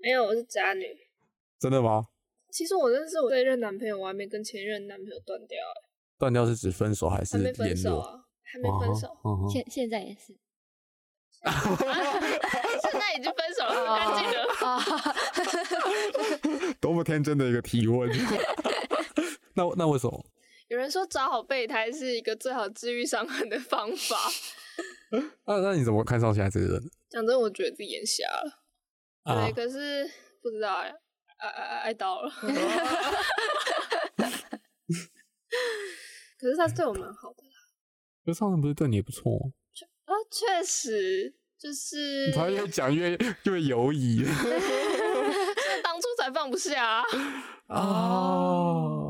没有，我是渣女。真的吗？其实我认识我这一任男朋友，我还没跟前任男朋友断掉、欸，断掉是指分手还是还没分联络？手啊，还没分手，现现在也是。现在已经分手了，很干净了。啊，多么天真的一个提问。那那为什么？有人说找好备胎是一个最好治愈伤痕的方法。那那你怎么看上现在这个人？讲真，我觉得自己眼瞎了。啊对，可是不知道哎、爱爱爱爱到了。可是他对我蛮好的啦。可是上次不是对你也不错吗？啊，确实就是，他越讲越越犹疑。就是当初才放不下、啊。哦。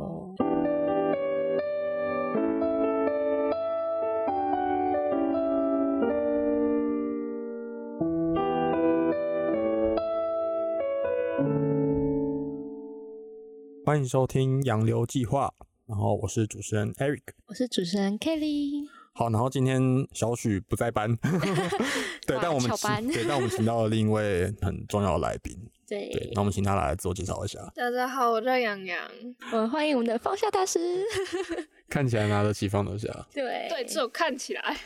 欢迎收听《洋流计划》，然后我是主持人 Eric。我是主持人 Kelly。好，然后今天小许不在班，对，但我们请对，但我们请到了另一位很重要的来宾，对，对，那我们请他来自我介绍一下。大家好，我叫杨洋。我们欢迎我们的放下大师。看起来拿得起放得下，对对，只有看起来，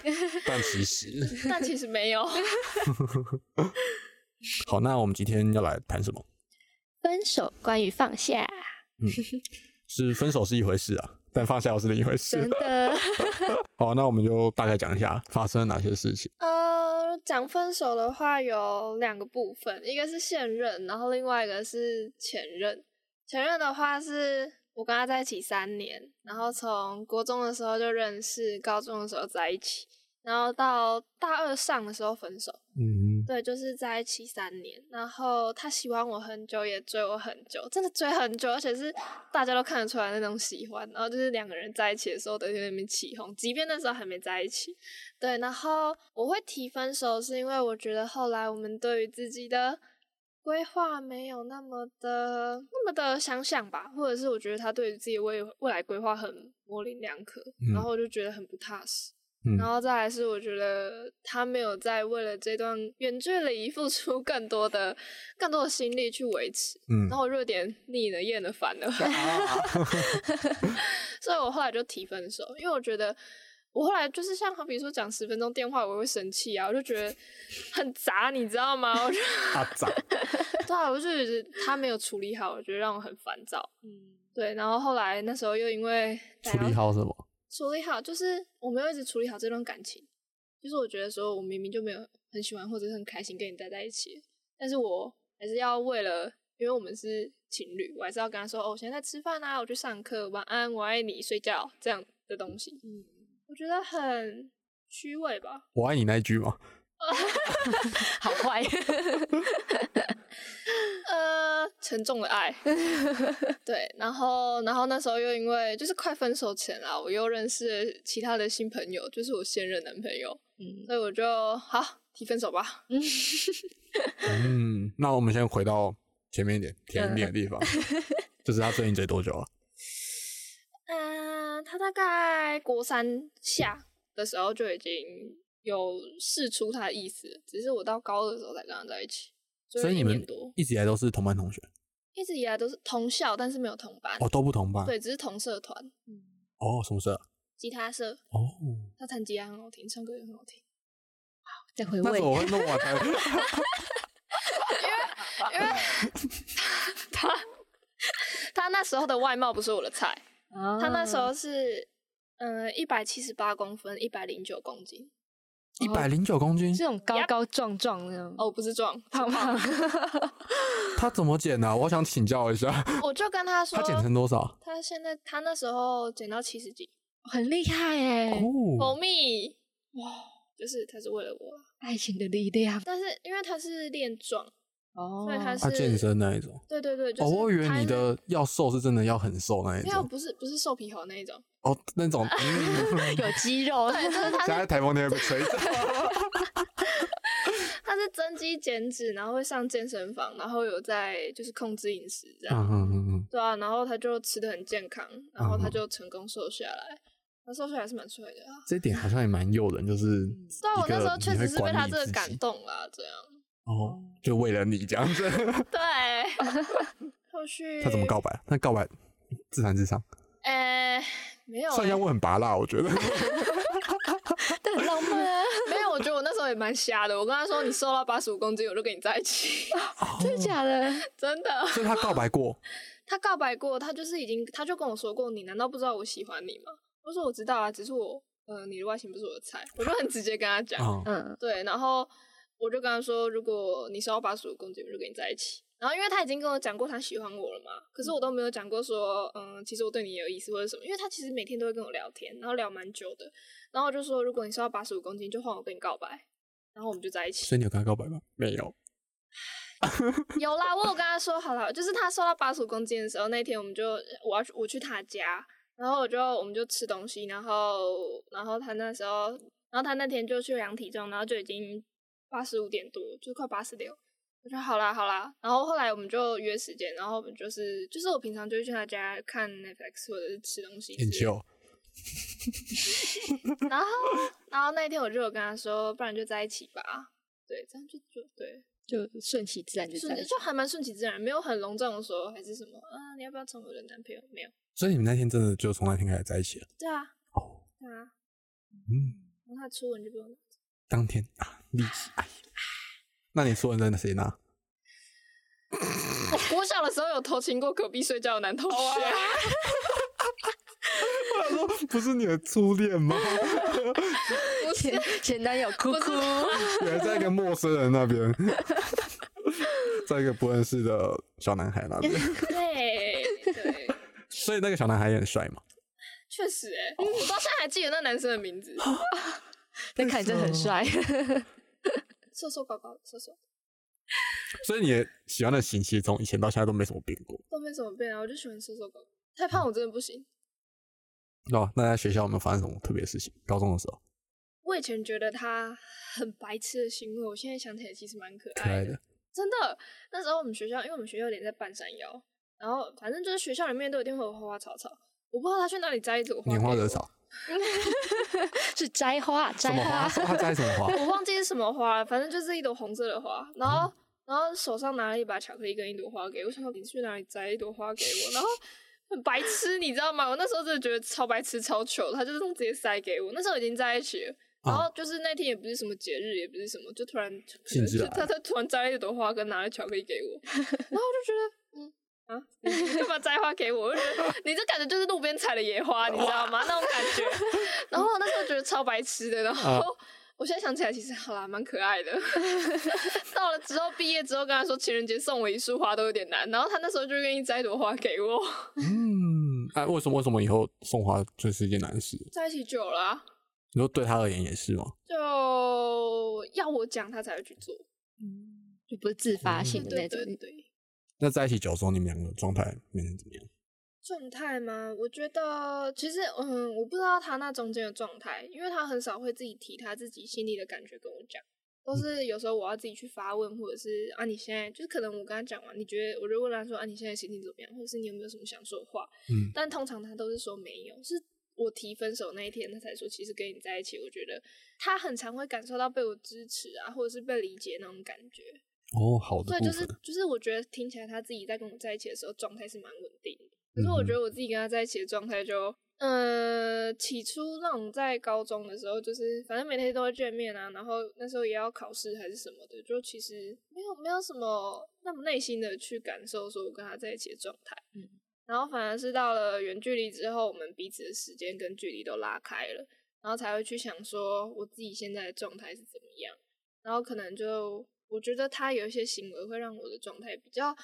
但其实，但其实没有。好，那我们今天要来谈什么？分手，关于放下，是分手是一回事啊，但放下又是另一回事真。的。好，那我们就大概讲一下发生了哪些事情。呃，讲分手的话有两个部分，一个是现任，然后另外一个是前任。前任的话是我跟他在一起三年，然后从国中的时候就认识，高中的时候在一起，然后到大二上的时候分手。嗯，对，就是在一起三年，然后他喜欢我很久，也追我很久，真的追很久，而且是大家都看得出来那种喜欢。然后就是两个人在一起的时候都在那边起哄，即便那时候还没在一起。对，然后我会提分手，是因为我觉得后来我们对于自己的规划没有那么的那么的想想吧，或者是我觉得他对于自己的未未来规划很模棱两可，嗯然后我就觉得很不踏实。嗯然后再来是，我觉得他没有在为了这段远距离付出更多的、更多的心力去维持，嗯然后我就有点腻了、厌了、烦了，所以我后来就提分手，因为我觉得我后来就是像好比说讲十分钟电话，我会生气啊，我就觉得很杂，你知道吗？我就阿杂，对啊，我就觉得他没有处理好，我觉得让我很烦躁。嗯，对，然后后来那时候又因为处理好什么？处理好，就是我没有一直处理好这段感情。就是我觉得说，我明明就没有很喜欢或者是很开心跟你待在一起，但是我还是要为了，因为我们是情侣，我还是要跟他说，哦，我现在在吃饭啊，我去上课，晚安，我爱你，睡觉这样的东西。嗯，我觉得很虚伪吧。我爱你那一句吗？好坏。呃，沉重的爱，对，然后，然后那时候又因为就是快分手前啦，我又认识了其他的新朋友，就是我现任男朋友，嗯，所以我就好提分手吧。嗯，那我们先回到前面一点甜一点的地方，就是他追你追多久啊？嗯，他大概国三下的时候就已经有试出他的意思，只是我到高二的时候才跟他在一起，所以你们多，一直以来都是同班同学一直以来都是同校，但是没有同班，哦，都不同班。对，只是同社团，哦，什么事啊？吉他社，哦，他弹吉他很好听，唱歌也很好听。再回味我会 弄完才。因为 他他那时候的外貌不是我的菜，他他那时候是嗯一百七十八公分，一百零九公斤，一百零九公斤，这种高高壮壮那种，哦，不是壮，胖胖。他怎么减的啊？我想请教一下，我就跟他说，他减成多少？他现在他那时候减到七十几，很厉害哎，哦，蜂蜜哇，就是他是为了我，爱情的力量。但是因为他是练壮，哦。所以他是他健身那一种。对对对，就哦，我以为你的要瘦是真的要很瘦那一种。没有。不是不是瘦皮猴那一种，哦，那种。嗯有肌肉，对，就是他在台风天会被吹走。他是增肌减脂，然后会上健身房，然后有在就是控制饮食这嗯样，嗯嗯嗯，对啊，然后他就吃的很健康，然后他嗯就成功瘦下来，他瘦下来是蛮帅的啊。这一点好像也蛮诱人，就是对啊，我那时候确实是被他这个感动啦，这样。哦，就为了你这样子，对，后续他怎么？告白？他告白自弹自唱，呃，没有、欸，算一下我很拔辣，我觉得。但很浪漫啊，没有。我觉得我那时候也蛮瞎的。我跟他说，你瘦到八十五公斤，我就跟你在一起。真的假的？真的，所以他告白过，他告白过，他就是已经，他就跟我说过，你难道不知道我喜欢你吗？我说我知道啊，只是我，呃，你的外形不是我的菜，我就很直接跟他讲。嗯，嗯，对，然后我就跟他说，如果你瘦到八十五公斤，我就跟你在一起。然后因为他已经跟我讲过他喜欢我了嘛，可是我都没有讲过说，嗯，其实我对你也有意思或者什么，因为他其实每天都会跟我聊天，然后聊蛮久的。然后我就说，如果你瘦到八十五公斤，就换我跟你告白，然后我们就在一起。所以你有跟他告白吗？没有。有啦，我有跟他说好了，就是他瘦到八十五公斤的时候，那天我们就我要去我去他家，然后我就我们就吃东西，然后然后他那时候，然后他那天就去量体重，然后就已经八十五点多，就快八十六。我说好啦好啦，然后后来我们就约时间，然后我们就是就是我平常就会去他家看 Netflix 或者是吃东西之类的，研究。然后然后那一天我就有跟他说，不然就在一起吧，对，这样就就对。就顺其自然就在一起。顺就还蛮顺其自然，没有很隆重的说还是什么啊，你要不要成为我的男朋友？没有。所以你们那天真的就从那天开始在一起了？对啊，哦，对啊，嗯，然后他初吻就不用拿走。当天啊，立即哎，那你说你在那谁拿？我国小的时候有偷亲过隔壁睡觉的男同学，我想说，不是你的初恋吗？不是前前男友哭哭，原来在一个陌生人那边，在一个不认识的小男孩那边，对对，所以那个小男孩也很帅嘛。确实哎，我到现在还记得那男生的名字，那看起来真的很帅。瘦瘦高高的，瘦瘦所以你的喜欢的型其实从以前到现在都没什么变过。都没怎么变啊，我就喜欢瘦瘦高高，太胖我真的不行。哦，那在学校有没有发生什么特别的事情？高中的时候，我以前觉得他很白痴的行为，我现在想起来其实蛮可爱的。真的，那时候我们学校，因为我们学校有点在半山腰，然后反正就是学校里面都一定会有花花草草，我不知道他去哪里摘一朵花。拈花惹草，是摘花，摘花？他摘什么花？我忘记是什么花了，反正就是一朵红色的花，然后、然后手上拿了一把巧克力跟一朵花给我，想说你去哪里摘一朵花给我，然后很白痴，你知道吗？我那时候真的觉得超白痴、超糗，他就是直接塞给我，那时候已经在一起了。然后就是那天也不是什么节日，也不是什么，就突然 就他他突然摘了一朵花，跟拿了巧克力给我，然后我就觉得，嗯啊，你干嘛摘花给我？我就觉得你这感觉就是路边采的野花，你知道吗？那种感觉。然后我那时候觉得超白痴的，然后啊我现在想起来，其实好啦，蛮可爱的。到了之后毕业之后，跟他说情人节送我一束花都有点难，然后他那时候就愿意摘一朵花给我。嗯，哎、为什么为什么以后送花就是一件难事？在一起久了啊、你说对他而言也是吗？就要我讲他才会去做。嗯，就不是自发性的对那种对。对。那在一起久之后，你们两个状态变成怎么样？状态吗？我觉得其实，嗯，我不知道他那中间的状态，因为他很少会自己提他自己心里的感觉跟我讲，都是有时候我要自己去发问，或者是啊，你现在就是可能我跟他讲完，你觉得我就问他说啊，你现在心情怎么样，或者是你有没有什么想说的话？嗯，但通常他都是说没有，是我提分手那一天，他才说其实跟你在一起，我觉得他很常会感受到被我支持啊，或者是被理解那种感觉。哦，好的对，就是就是，我觉得听起来他自己在跟我在一起的时候状态是蛮稳定的。可是我觉得我自己跟他在一起的状态就，呃，起初那种在高中的时候，就是反正每天都会见面啊，然后那时候也要考试还是什么的，就其实没有没有什么那么内心的去感受说我跟他在一起的状态。嗯，然后反而是到了远距离之后，我们彼此的时间跟距离都拉开了，然后才会去想说我自己现在的状态是怎么样，然后可能就我觉得他有一些行为会让我的状态比较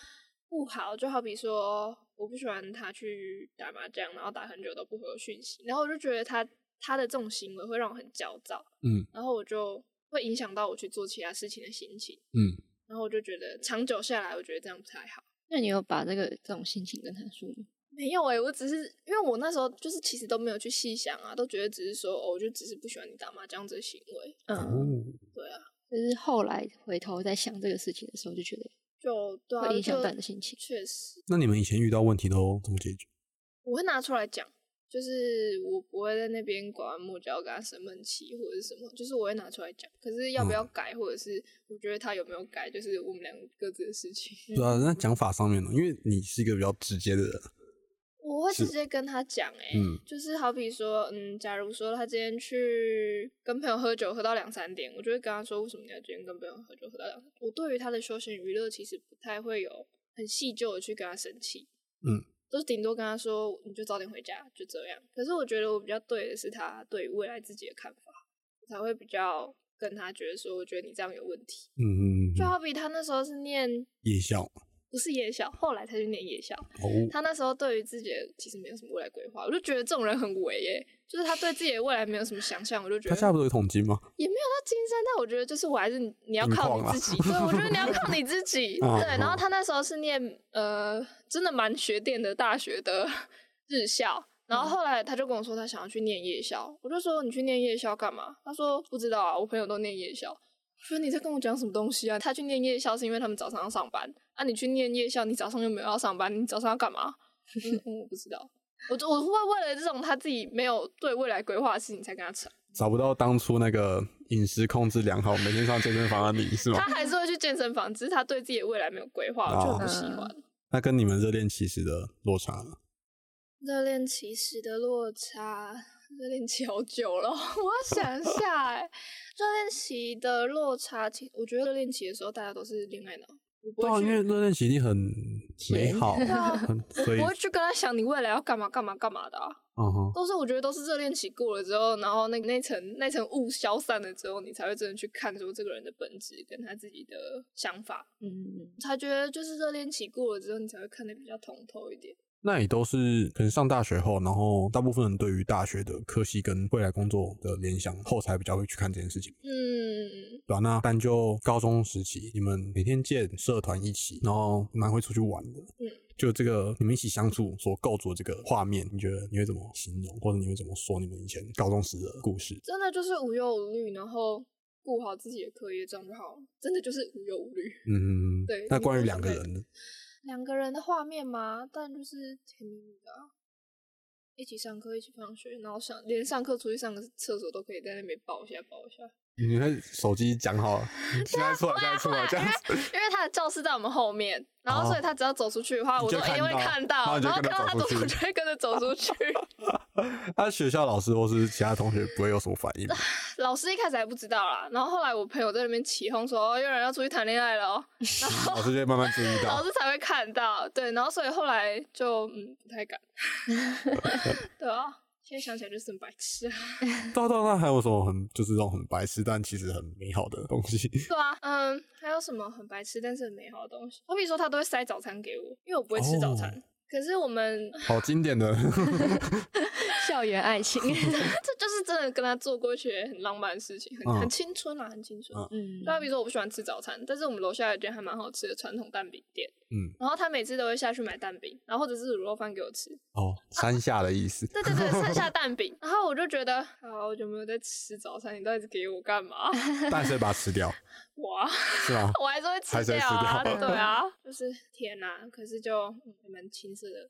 不好，就好比说我不喜欢他去打麻将，然后打很久都不回我讯息，然后我就觉得他他的这种行为会让我很焦躁，嗯然后我就会影响到我去做其他事情的心情，嗯，然后我就觉得长久下来，我觉得这样不太好。那你有把这个这种心情跟他说吗？没有诶、我只是因为我那时候就是其实都没有去细想啊，都觉得只是说哦，我就只是不喜欢你打麻将这个行为。嗯，哦，对啊，就是后来回头在想这个事情的时候，就觉得就对啊，会影响就到你的心情。确实，那你们以前遇到问题都怎么解决？我会拿出来讲，就是我不会在那边拐弯抹角跟他生闷气或者是什么，就是我会拿出来讲。可是要不要改，或者是我觉得他有没有改，就是我们两个各自的事情。对啊，那 讲法上面呢，因为你是一个比较直接的人，我会直接跟他讲，哎，嗯就是好比说，嗯，假如说他今天去跟朋友喝酒，喝到两三点，我就会跟他说，为什么你要今天跟朋友喝酒喝到两三点？我对于他的休闲娱乐其实不太会有很细究的去跟他生气，嗯，就是顶多跟他说，你就早点回家，就这样。可是我觉得我比较对的是他对于未来自己的看法，我才会比较跟他觉得说，我觉得你这样有问题。嗯嗯嗯嗯，就好比他那时候是念夜校不是夜校，后来才去念夜校。哦，他那时候对于自己的其实没有什么未来规划，我就觉得这种人很伪耶，就是他对自己的未来没有什么想象，我就觉得他现在不是有统计吗？也没有到金山，但我觉得就是我还是你你要靠你自己，对我觉得你要靠你自己，嗯对。然后嗯他那时候是念呃真的蛮学电的大学的日校，然后后来他就跟我说他想要去念夜校，我就说你去念夜校干嘛？他说不知道啊，我朋友都念夜校。我说你在跟我讲什么东西啊？他去念夜校是因为他们早上要上班啊，你去念夜校，你早上又没有要上班，你早上要干嘛？嗯，嗯我不知道，我就我会为了这种他自己没有对未来规划的事情才跟他扯。找不到当初那个饮食控制良好、每天上健身房的你是吗他？还是会去健身房，只是他对自己的未来没有规划，我就很不喜欢。那跟你们热恋期时的落差呢？热恋期时的落差，热恋期好久了，我要想一下哎。热恋期的落差，其我觉得热恋期的时候大家都是恋爱脑，我不对啊，会去，因为热恋期一定很美好，对啊很所以我不会去跟他想你未来要干嘛干嘛干嘛的啊。嗯哼，都是我觉得都是热恋期过了之后，然后那那层那层雾消散了之后，你才会真的去看出这个人的本质跟他自己的想法。嗯，才觉得就是热恋期过了之后，你才会看得比较通透一点。那也都是可能上大学后，然后大部分人对于大学的科系跟未来工作的联想后，才比较会去看这件事情。嗯，对啊，那但就高中时期，你们每天见社团一起，然后蛮会出去玩的。嗯，就这个你们一起相处所构筑的这个画面，你觉得你会怎么形容，或者你会怎么说你们以前高中时的故事？真的就是无忧无虑，然后顾好自己的课业，这样就好了。真的就是无忧无虑。嗯，对那关于两个人呢？两个人的画面嘛，但就是甜蜜蜜的啊、一起上课，一起放学，然后上连上课出去上个厕所都可以在那边抱一下抱一下。你会手机讲好了，现在出来，现在出来这样子。因为他的教室在我们后面，然后所以他只要走出去的话，我都一定会看看到，然后看到他走出，去就会跟着走出去。他 学校老师或是其他同学不会有什么反应？老师一开始还不知道啦，然后后来我朋友在那边起哄说，哦，有人要出去谈恋爱了哦，然 后老师就会慢慢注意 到。老师才会看到，对，然后所以后来就嗯不太敢，对啊，现在想起来就是很白痴啊，到到那还有什么很就是这种很白痴但其实很美好的东西？对啊，嗯，还有什么很白痴但是很美好的东西？好比说他都会塞早餐给我，因为我不会吃早餐。哦可是我们好经典的，校园爱情，这就是真的跟他做过一些很浪漫的事情，很、嗯很青春啊，很青春。嗯嗯就好比说我不喜欢吃早餐，但是我们楼下有一间还蛮好吃的传统蛋饼店，嗯，然后他每次都会下去买蛋饼，然后或者是卤肉饭给我吃。哦，山下的意思。对对对，山下蛋饼，然后我就觉得，啊，好久没有在吃早餐，你到底给我干嘛？但是把它吃掉，哇，是吗？我还是会还是会吃掉啊，吃掉对啊，就是天哪、可是就蛮青涩的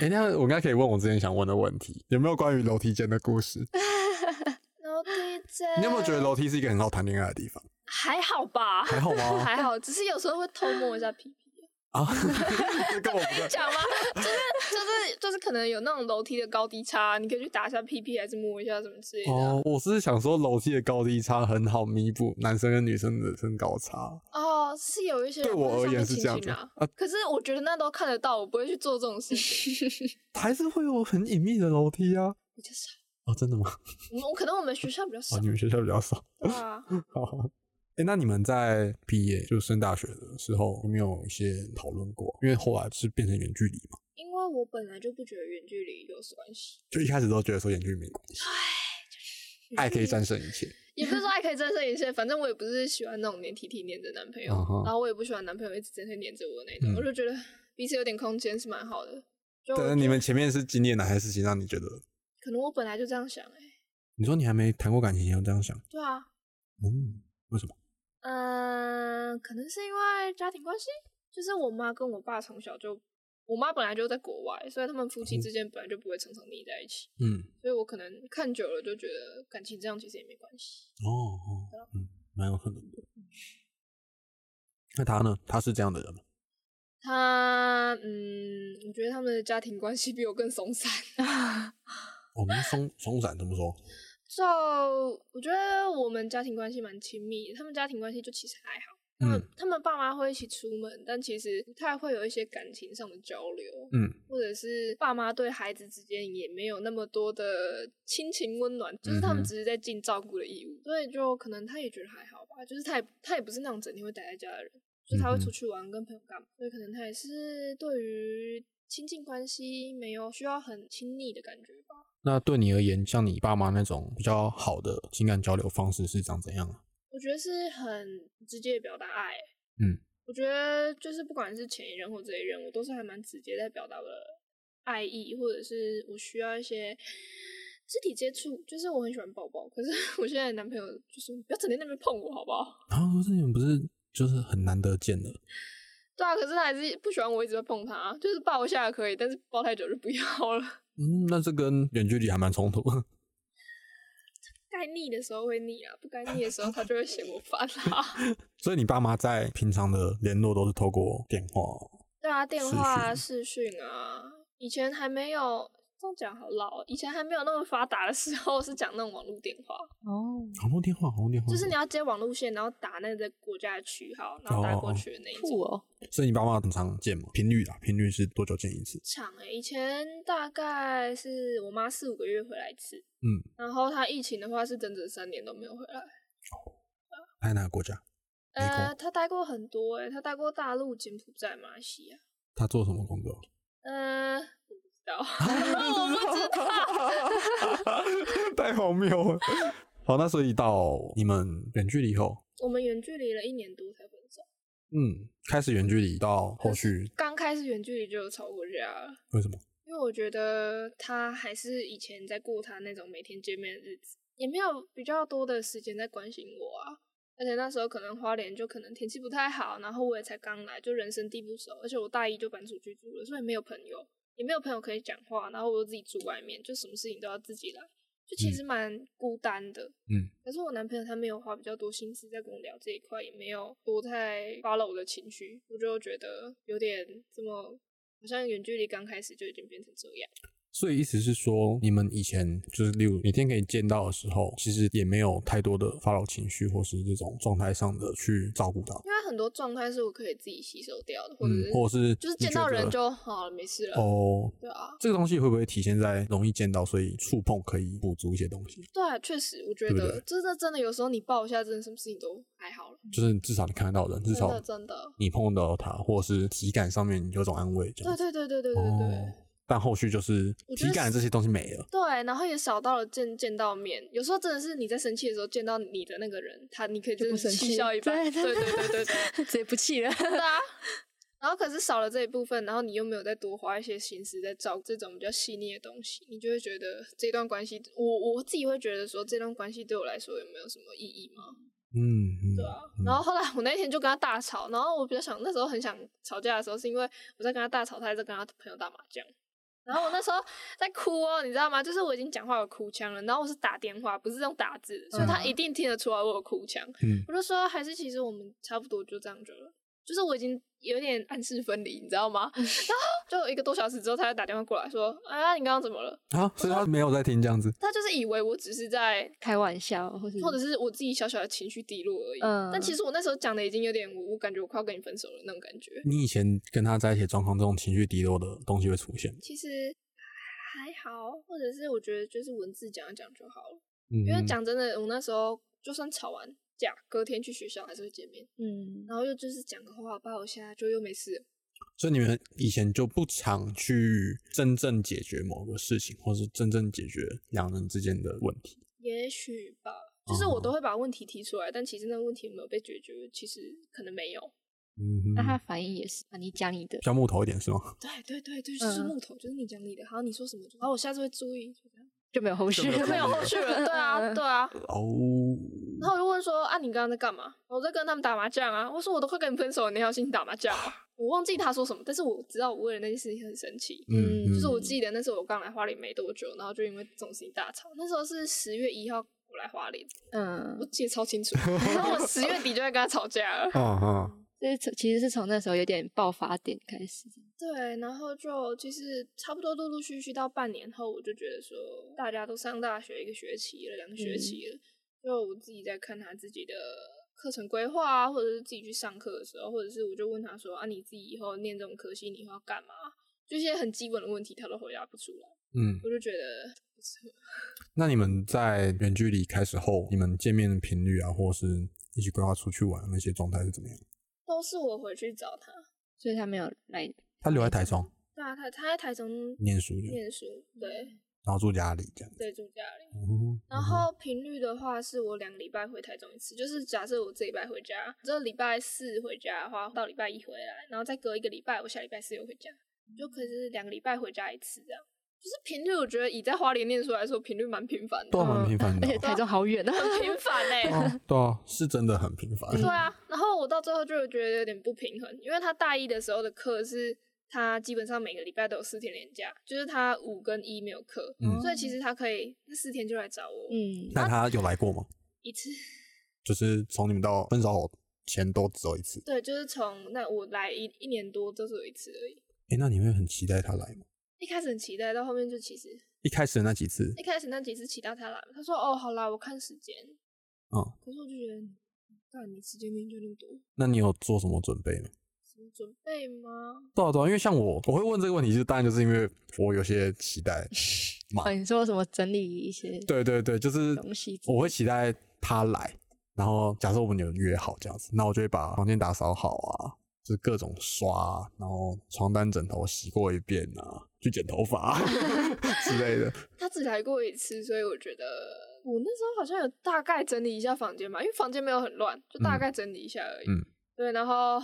哎、那我应该可以问我之前想问的问题，有没有关于楼梯间的故事？楼梯间，你有没有觉得楼梯是一个很好谈恋爱的地方？还好吧？还好吗？还好，只是有时候会偷摸一下屁屁。啊，这跟我。讲吗？就是就是就是可能有那种楼梯的高低差，你可以去打一下屁屁，还是摸一下什么之类的啊。哦，我是想说楼梯的高低差很好弥补男生跟女生的身高差。哦，是有一些人对我而言是这样啊啊，可是我觉得那都看得到，我不会去做这种事情，还是会有很隐秘的楼梯啊。比较少。哦，真的吗？我们可能我们学校比较少哦，你们学校比较少。啊。好，哎、那你们在毕业就是升大学的时候，有没有一些讨论过？因为后来是变成远距离嘛，因为我本来就不觉得远距离有关系，就一开始都觉得说远距离没关系，爱可以战胜一切。也不是说爱可以战胜一切，反正我也不是喜欢那种黏 T T 黏着男朋友嗯然后我也不喜欢男朋友一直整天黏着我那种，嗯我就觉得彼此有点空间是蛮好的。就我但是你们前面是经历哪些事情让你觉得？可能我本来就这样想、欸，你说你还没谈过感情，你要这样想？对啊，嗯，为什么？嗯、可能是因为家庭关系，就是我妈跟我爸从小就，我妈本来就在国外，所以他们夫妻之间本来就不会常常腻在一起，嗯，所以我可能看久了就觉得感情这样其实也没关系。哦哦，嗯，蛮有可能的。那他呢？他是这样的人吗？他，嗯，我觉得他们的家庭关系比我更松散。我们松松散怎么说？就我觉得我们家庭关系蛮亲密的，他们家庭关系就其实还好。他们、嗯他们爸妈会一起出门，但其实不太会有一些感情上的交流，嗯或者是爸妈对孩子之间也没有那么多的亲情温暖，就是他们只是在尽照顾的义务，所以就可能他也觉得还好吧，就是他也他也不是那种整天会待在家的人，就是他会出去玩跟朋友干嘛，所以可能他也是对于亲近关系没有需要很亲密的感觉吧。那对你而言，像你爸妈那种比较好的情感交流方式是长怎样啊？我觉得是很直接地表达爱。嗯，我觉得就是不管是前一任或这一任，我都是还蛮直接在表达我的爱意，或者是我需要一些肢体接触。就是我很喜欢抱抱，可是 我现在的男朋友就是不要整天在那边碰我，好不好？然后说这你们不是就是很难得见的，对啊，可是他还是不喜欢我一直在碰他，就是抱一下可以，但是抱太久就不要了。嗯，那这跟远距离还蛮冲突。该腻的时候会腻啊，不该腻的时候他就会嫌我烦啊。所以你爸妈在平常的联络都是透过电话，对啊，电视话视讯啊，以前还没有这样讲好老哦，以前还没有那么发达的时候是讲那种网络电话，哦，网络电话，网络电话，就是你要接网路线，然后打那个国家的区号，然后打过去的那一种。所以你爸妈很常见吗？频率啦，频率是多久见一次？长哎、以前大概是我妈四五个月回来一次，嗯，然后她疫情的话是整整三年都没有回来。哦在哪个国家？呃，她待过很多哎、她待过大陆、柬埔寨、马来西亚。他做什么工作？呃，道，我不知道。太荒谬了。好，那所以到你们远距离后，我们远距离了一年多才分手。嗯，开始远距离到后续刚开始远距离就有吵过架了，为什么？因为我觉得他还是以前在过他那种每天见面的日子，也没有比较多的时间在关心我啊。而且那时候可能花莲就可能天气不太好，然后我也才刚来，就人生地不熟，而且我大一就搬出去住了，所以没有朋友，也没有朋友可以讲话，然后我又自己住外面，就什么事情都要自己来，就其实蛮孤单的。嗯，可是我男朋友他没有花比较多心思在跟我聊这一块，也没有多太 follow 我的情绪，我就觉得有点这么好像远距离刚开始就已经变成这样。所以意思是说，你们以前就是例如每天可以见到的时候，其实也没有太多的发牢情绪或是这种状态上的去照顾到，因为很多状态是我可以自己吸收掉的，或者嗯是、，或者是就是见到人就好了，没事了。哦。对啊，这个东西会不会体现在容易见到，所以触碰可以补足一些东西？对啊，确实，我觉得对真的真的有时候你抱一下，真的什么事情都还好了。就是至少你看得到人，至真少的真的，你碰到他，或者是体感上面有种安慰，这对。对对对对对对。哦但后续就是体感的这些东西没了。对，然后也少到了见见到面，有时候真的是你在生气的时候见到你的那个人，他你可以真的是就不生气气笑一半，对对对对对对，直接不气了。对啊。然后可是少了这一部分，然后你又没有再多花一些心思在照顾这种比较细腻的东西，你就会觉得这段关系，我我自己会觉得说这段关系对我来说有没有什么意义吗？嗯嗯，对啊。嗯然后后来我那天就跟他大吵，然后我比较想那时候很想吵架的时候，是因为我在跟他大吵，他还在跟他朋友打麻将。然后我那时候在哭哦，你知道吗？就是我已经讲话有哭腔了，然后我是打电话，不是用打字，所以他嗯一定听得出来我有哭腔。嗯我就说，还是其实我们差不多就这样子了，就是我已经有点暗示分离，你知道吗？然后就一个多小时之后，他就打电话过来说，啊，你刚刚怎么了？啊，所以他没有在听这样子。他就是以为我只是在开玩笑，或者或者是我自己小小的情绪低落而已。嗯但其实我那时候讲的已经有点，我我感觉我快要跟你分手了那种感觉。你以前跟他在一起状况，这种情绪低落的东西会出现。其实还好，或者是我觉得就是文字讲一讲就好了。嗯，因为讲真的，我那时候就算吵完架，隔天去学校还是会见面，嗯，然后又就是讲个话抱一下，就又没事了。所以你们以前就不常去真正解决某个事情，或是真正解决两人之间的问题。也许吧，就是我都会把问题提出来，但其实那个问题有没有被解决，其实可能没有。嗯，那他反应也是啊，你讲你的比，较木头一点是吗？对对对对，就是嗯木头，就是你讲你的，好，你说什么就，好，我下次会注意，就没有后续就没有后续了。对啊，对啊。哦，然后我就问说啊，你刚刚在干嘛？我在跟他们打麻将啊。我说我都快跟你分手了，你还有心情打麻将啊？我忘记他说什么，但是我知道我为了那件事情很生气。嗯，就是我记得那时候我刚来花莲没多久，然后就因为这种事情大吵。那时候是十月一号我来花莲，嗯我，记得超清楚。然后我十月底就在跟他吵架了。嗯嗯，这从其实是从那时候有点爆发点开始。对，然后就其实差不多陆陆续续到半年后，我就觉得说大家都上大学一个学期了，两个学期了，就我自己在看他自己的课程规划啊，或者是自己去上课的时候，或者是我就问他说啊，你自己以后念这种科系，你以后要干嘛？就一些很基本的问题，他都回答不出来，嗯，我就觉得不适合。那你们在远距离开始后，你们见面的频率啊，或是一起规划出去玩那些状态是怎么样？都是我回去找他。所以他没有来。他留在台中对啊，他他在台中念书，然念书，对然后住家里这样子。对，住家里。嗯然后频率的话，是我两个礼拜回台中一次，就是假设我这礼拜回家，这礼拜四回家的话，到礼拜一回来，然后再隔一个礼拜，我下礼拜四又回家，就可是两个礼拜回家一次这样。就是频率，我觉得以在花莲念书来说，频率蛮频繁的，都蛮频繁的而且 台中好远啊。很频繁哎、哦，对啊，是真的很频繁。对啊，然后我到最后就觉得有点不平衡，因为他大一的时候的课是他基本上每个礼拜都有四天连假，就是他五跟一没有课，嗯所以其实他可以那四天就来找我、嗯，那他有来过吗？一次。就是从你们到分手前都只有一次。对，就是从那我来一一年多，都是有一次而已。哎，那你会很期待他来吗？一开始很期待，到后面就其实一开始的那几次一，开始那几次期待他来，他说哦好啦，我看时间。嗯，可是我就觉得，干你时间明明就那么多，那你有做什么准备吗？什么准备吗？对啊，对啊，因为像我，我会问这个问题，就当然就是因为我有些期待嘛 哦，。你说什么整理一些对对对，就是东西我会期待他来，然后假设我们有约好这样子，那我就会把房间打扫好啊，就是各种刷，然后床单枕头洗过一遍啊，去剪头发 之类的。他只来过一次，所以我觉得我那时候好像有大概整理一下房间嘛，因为房间没有很乱，就大概整理一下而已。嗯对，然后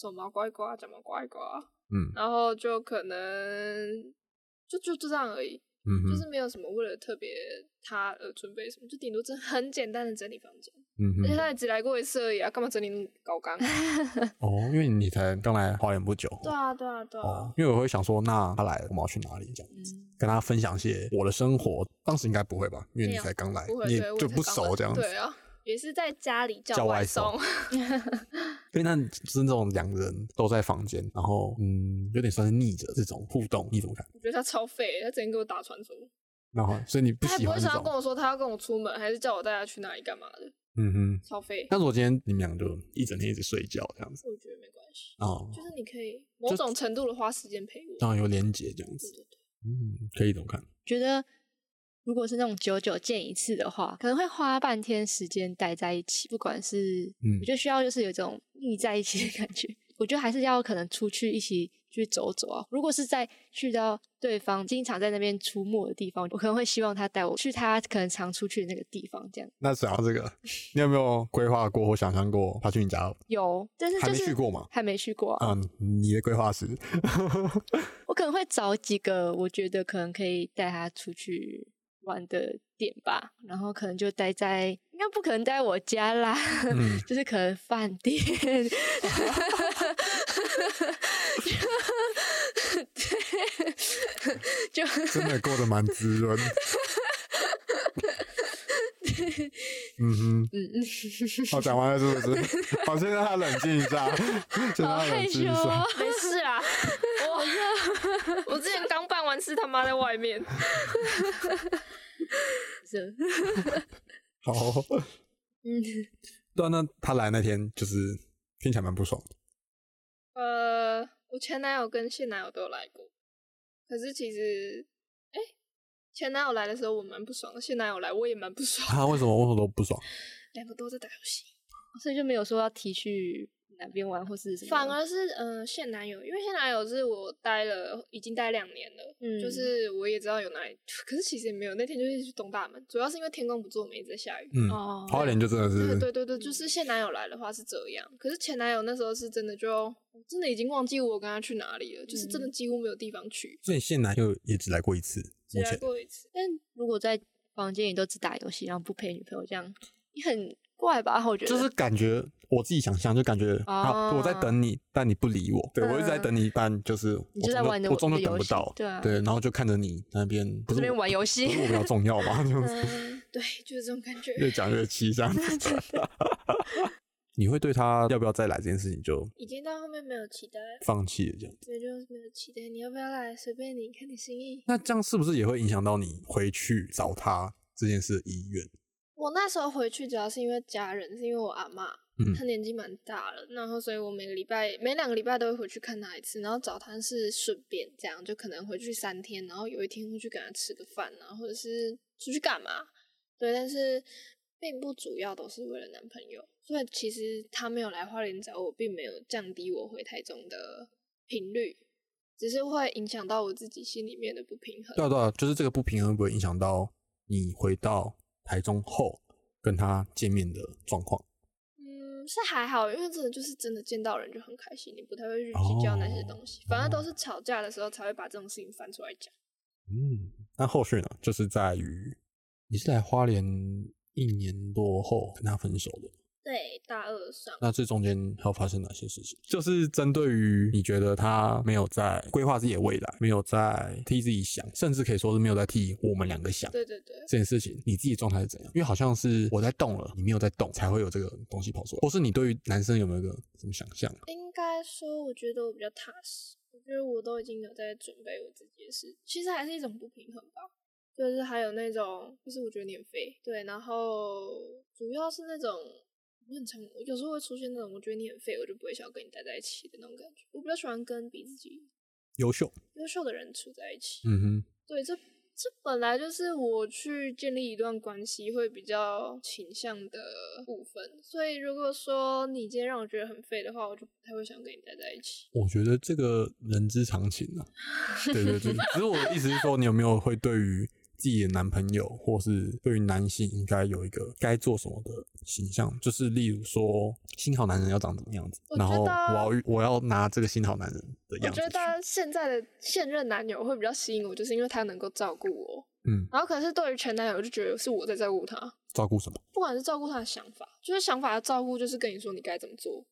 手毛刮一刮，脚毛刮一刮，嗯然后就可能就就就这样而已。嗯就是没有什么为了特别他而准备什么，就顶多真很简单的整理房间，嗯而且，他也只来过一次而已啊，干嘛整理那么高纲？哦，因为你才刚来花园不久。对啊，对啊，对啊哦，，因为我会想说，那他来了，我们要去哪里？这样子，嗯跟他分享一些我的生活。当时应该不会吧？因为你才刚来你就不熟这样子。对啊，也是在家里叫外送送，所以那就是那种两人都在房间，然后嗯，有点算是逆着这种互动，你怎么看？我觉得他超废，他整天给我打传说，然后，所以你不他还不会想要跟我说他要跟我出门，还是叫我带他去哪里干嘛的，嗯哼。超废。但是我今天你们俩就一整天一直睡觉这样子，我觉得没关系，哦，就是你可以某种程度的花时间陪我。当然有连结这样对子，对对，嗯，可以怎么看？觉得如果是那种久久见一次的话，可能会花半天时间待在一起，不管是，嗯我觉得需要就是有一种腻在一起的感觉。我觉得还是要可能出去一起去走走啊。如果是在去到对方经常在那边出没的地方，我可能会希望他带我去他可能常出去的那个地方，这样那讲到这个，你有没有规划过或想象过他去你家？有，但是还就是没去过吗还没去过啊。嗯，你的规划是？我可能会找几个我觉得可能可以带他出去玩的点吧，然后可能就待在，应该不可能待在我家啦，嗯 就是可能饭店，对就真的过得蛮滋润。嗯哼，嗯嗯，好，讲完了是不是？好，现在他冷静一下，好害羞冷静一下哦。没事啊。我我之前刚办完事，他妈在外面。是好，嗯，对啊，那他来那天就是听起来蛮不爽的。呃，我前男友跟现男友都有来过，可是其实，哎、前男友来的时候我蛮不爽的，现男友来我也蛮不爽，啊，为什么为什么都不爽？两个都在打游戏。所以就没有说要提去哪边玩或是什么，反而是呃现男友，因为现男友是我待了已经待两年了，嗯就是我也知道有哪里，可是其实也没有，那天就是去东大门，主要是因为天公不作美，一直在下雨。嗯，哦，花莲就真的对是，对对对，就是现男友来的话是这样，可是前男友那时候是真的就我真的已经忘记我跟他去哪里了，就是真的几乎没有地方去，所以现男友也只来过一次，只来过一次。但如果在房间里都只打游戏，然后不陪女朋友，这样你很怪吧？我觉得就是感觉我自己想象，就感觉啊，我在等你，但你不理我，对我一直在等你，但就是你就在玩我终究等不到，对啊对，然后就看着你那边不是这边玩游戏不是我比较重要嘛，这样子嗯，对，就是这种感觉。越讲越气这样子。你会对他要不要再来这件事情就已经到后面没有期待，放弃了这样子？对，就是没有期待。你要不要来？随便你，看你心意。那这样是不是也会影响到你回去找他这件事的意愿？我那时候回去主要是因为家人，是因为我阿妈，嗯她年纪蛮大了，然后所以我每个礼拜每两个礼拜都会回去看他一次，然后找他是顺便这样，就可能回去三天，然后有一天会去跟他吃个饭啊，或者是出去干嘛，对，但是并不主要都是为了男朋友，所以其实他没有来花莲找我，并没有降低我回台中的频率，只是会影响到我自己心里面的不平衡。对啊，对啊，就是这个不平衡会不会影响到你回到台中后跟他见面的状况？嗯，是还好，因为真的就是真的见到人就很开心，你不太会去计较那些东西，反而都是吵架的时候才会把这种事情翻出来讲。嗯，那后续呢？就是在于你是在花莲一年多后跟他分手的，对，大二上，那这中间还有发生哪些事情？就是针对于你觉得他没有在规划自己的未来，没有在替自己想，甚至可以说是没有在替我们两个想。对对对，这件事情，你自己状态是怎样？因为好像是我在动了，你没有在动，才会有这个东西跑出来。或是你对于男生有没有一个什么想象？应该说，我觉得我比较踏实，我觉得我都已经有在准备我自己的事，其实还是一种不平衡吧。就是还有那种，就是我觉得你很废，对，然后主要是那种我很常，我有时候会出现那种我觉得你很废，我就不会想要跟你待在一起的那种感觉。我比较喜欢跟比自己优秀，优秀的人处在一起。嗯哼，对，这这本来就是我去建立一段关系会比较倾向的部分，所以如果说你今天让我觉得很废的话，我就不太会想跟你待在一起。我觉得这个人之常情啊。对对对，只是我的意思是说，你有没有会对于自己的男朋友，或是对于男性应该有一个该做什么的形象？就是例如说，新好男人要长怎么样子，然后我要我要拿这个新好男人的我觉样子去。得现在的现任男友会比较吸引我，就是因为他能够照顾我。嗯，然后可是对于前男友，就觉得是我在照顾他，照顾什么？不管是照顾他的想法，就是想法的照顾，就是跟你说你该怎么做，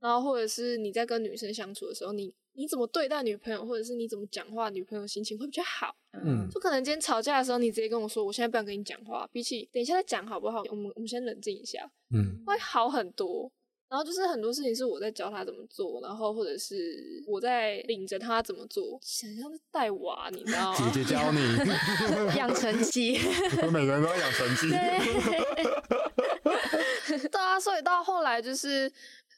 然后或者是你在跟女生相处的时候，你你怎么对待女朋友，或者是你怎么讲话，女朋友心情会比较好。嗯就可能今天吵架的时候，你直接跟我说，我现在不想跟你讲话，比起等一下再讲好不好？我们我们先冷静一下，嗯，会好很多。然后就是很多事情是我在教他怎么做，然后或者是我在领着他怎么做，想象是带娃，你知道吗？姐姐教你 养成记。每个人都要养成绩。对啊，所以到后来就是，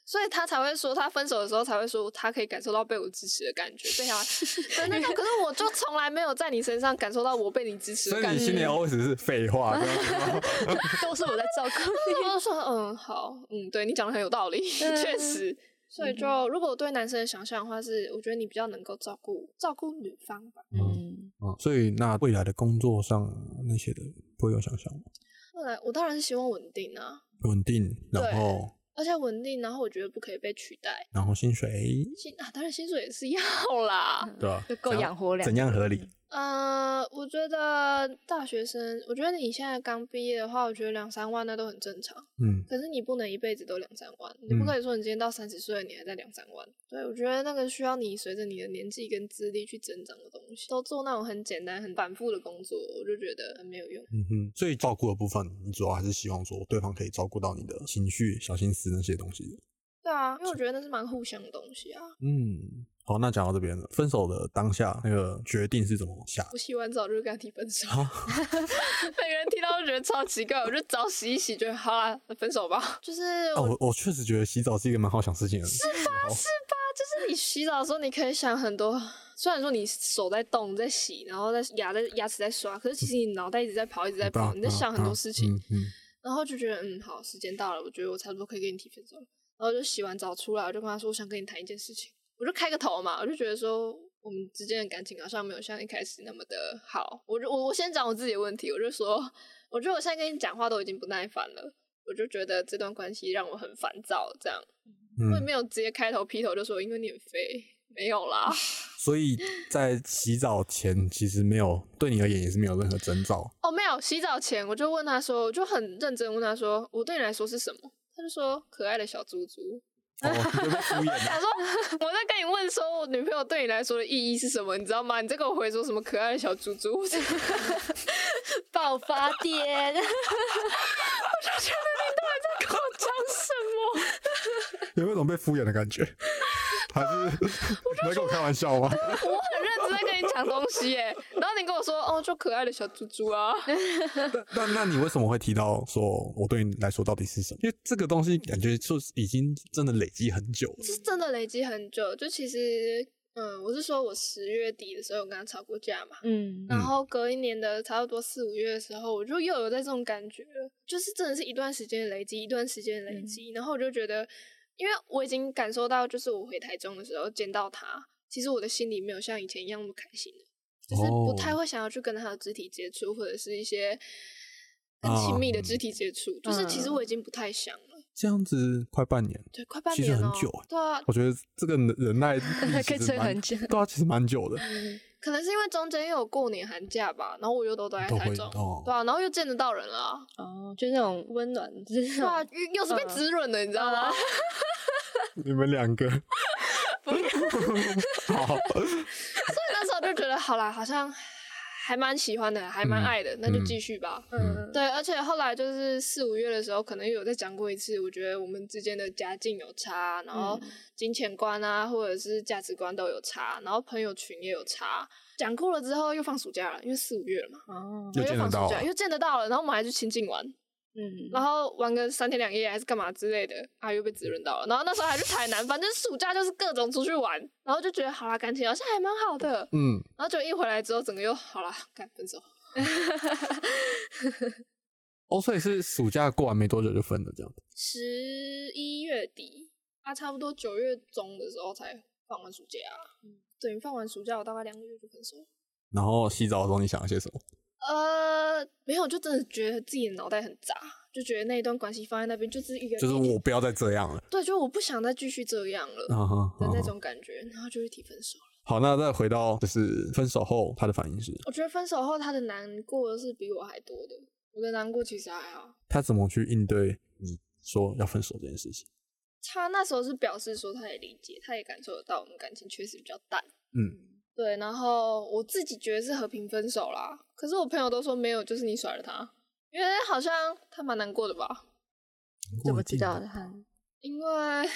所以他才会说，他分手的时候才会说，他可以感受到被我支持的感觉，被他的那种。可是我就从来没有在你身上感受到我被你支持的感觉。所以你心里 always 是废话，都是我在照顾你。我就说，嗯，好，嗯，对你讲的很有道理，确实。所以就如果我对男生的想象的话，是我觉得你比较能够照顾照顾女方吧。嗯，嗯，所以那未来的工作上那些的不会有想象吗？未来我当然是希望稳定啊，稳定，然后而且稳定，然后我觉得不可以被取代。然后薪水，薪啊，当然薪水也是要啦。对吧？就够养活两怎样合理？呃，我觉得大学生，我觉得你现在刚毕业的话，我觉得两三万那都很正常。嗯，可是你不能一辈子都两三万，你不可以说你今天到三十岁了，你还在两三万。对，我觉得那个需要你随着你的年纪跟资历去增长的东西，都做那种很简单、很反复的工作，我就觉得很没有用。嗯哼，所以照顾的部分，你主要还是希望说对方可以照顾到你的情绪、小心思那些东西。对啊，因为我觉得那是蛮互相的东西啊。嗯，好，那讲到这边了，分手的当下那个决定是怎么下？我洗完澡就跟他提分手，啊 每个人听到都觉得超奇怪，我就澡洗一洗，就好啦，分手吧。就是哦，我我我确实觉得洗澡是一个蛮好想事情的。是吧？是吧就是你洗澡的时候，你可以想很多。虽然说你手在动，在洗，然后在牙在牙齿在刷，可是其实你脑袋一直在跑，一直在跑，你在想很多事情，嗯嗯然后就觉得嗯，好，时间到了，我觉得我差不多可以跟你提分手了。然后就洗完澡出来，我就跟他说，我想跟你谈一件事情，我就开个头嘛，我就觉得说我们之间的感情好像没有像一开始那么的好。我就我我先讲我自己的问题，我就说，我觉得我现在跟你讲话都已经不耐烦了，我就觉得这段关系让我很烦躁，这样。我也嗯没有直接开头劈头就说因为你很肥，没有啦。所以在洗澡前，其实没有对你而言也是没有任何征兆。哦，没有，洗澡前我就问他说，我就很认真问他说，我对你来说是什么？他就说可爱的小猪猪。哦，你就被敷衍了。我说我在跟你问说，我女朋友对你来说的意义是什么？你知道吗？你在跟我回说什么可爱的小猪猪？爆发点我就觉得 你到底在跟我讲什么？有没有种被敷衍的感觉？还是你在跟我开玩笑吗？我在跟你抢东西耶，然后你跟我说哦，就可爱的小猪猪啊。那那你为什么会提到说我对你来说到底是什么？因为这个东西感觉就是已经真的累积很久了。是真的累积很久，就其实，嗯，我是说我十月底的时候有跟他吵过架嘛，嗯然后隔一年的差不多四五月的时候，我就又有在这种感觉了，就是真的是一段时间累积，一段时间累积，然后我就觉得，因为我已经感受到，就是我回台中的时候见到他，其实我的心里没有像以前一样那么开心了，就是不太会想要去跟他的肢体接触，或者是一些更亲密的肢体接触，就是其实我已经不太想了。这样子快半年，对，快半其实年了、很久欸对啊，我觉得这个忍耐 可以其实蛮撑很久对啊，其实蛮久的。可能是因为中间又有过年寒假吧，然后我又都待在台中，哦对啊，然后又见得到人了啊，哦，就那种温暖，就是对啊，又又是被嗯滋润的，你知道吗？你们两个，好，所以那时候就觉得，好啦，好像还蛮喜欢的，还蛮嗯爱的，那就继续吧。嗯，对，而且后来就是四五月的时候，可能有再讲过一次，我觉得我们之间的家境有差，然后嗯。金钱观啊，或者是价值观都有差，然后朋友群也有差。讲过了之后，又放暑假了，因为四五月了嘛，哦，又又放暑假，见得到又见得到了，然后我们还去亲近玩，嗯，然后玩个三天两夜还是干嘛之类的，啊，又被滋润到了。然后那时候还去台南，反正暑假就是各种出去玩，然后就觉得好啦，感情好像还蛮好的。嗯，然后就一回来之后，整个又好啦，干分手。哦，所以是暑假过完没多久就分了，这样子。十一月底，啊，差不多九月中的时候才放完暑假、等于放完暑假，我大概两个月就分手。然后洗澡的时候你想了些什么？呃，没有，就真的觉得自己的脑袋很杂，就觉得那一段关系放在那边就是一个，就是我不要再这样了。对，就我不想再继续这样了的那种感觉，然后就去提分手了。好，那再回到就是分手后他的反应是，我觉得分手后他的难过是比我还多的，我的难过其实还好。他怎么去应对你说要分手这件事情？他那时候是表示说他也理解，他也感受得到我们感情确实比较淡。嗯，对，然后我自己觉得是和平分手啦，可是我朋友都说没有，就是你甩了他，因为好像他蛮难过的吧，怎么知道的？他因为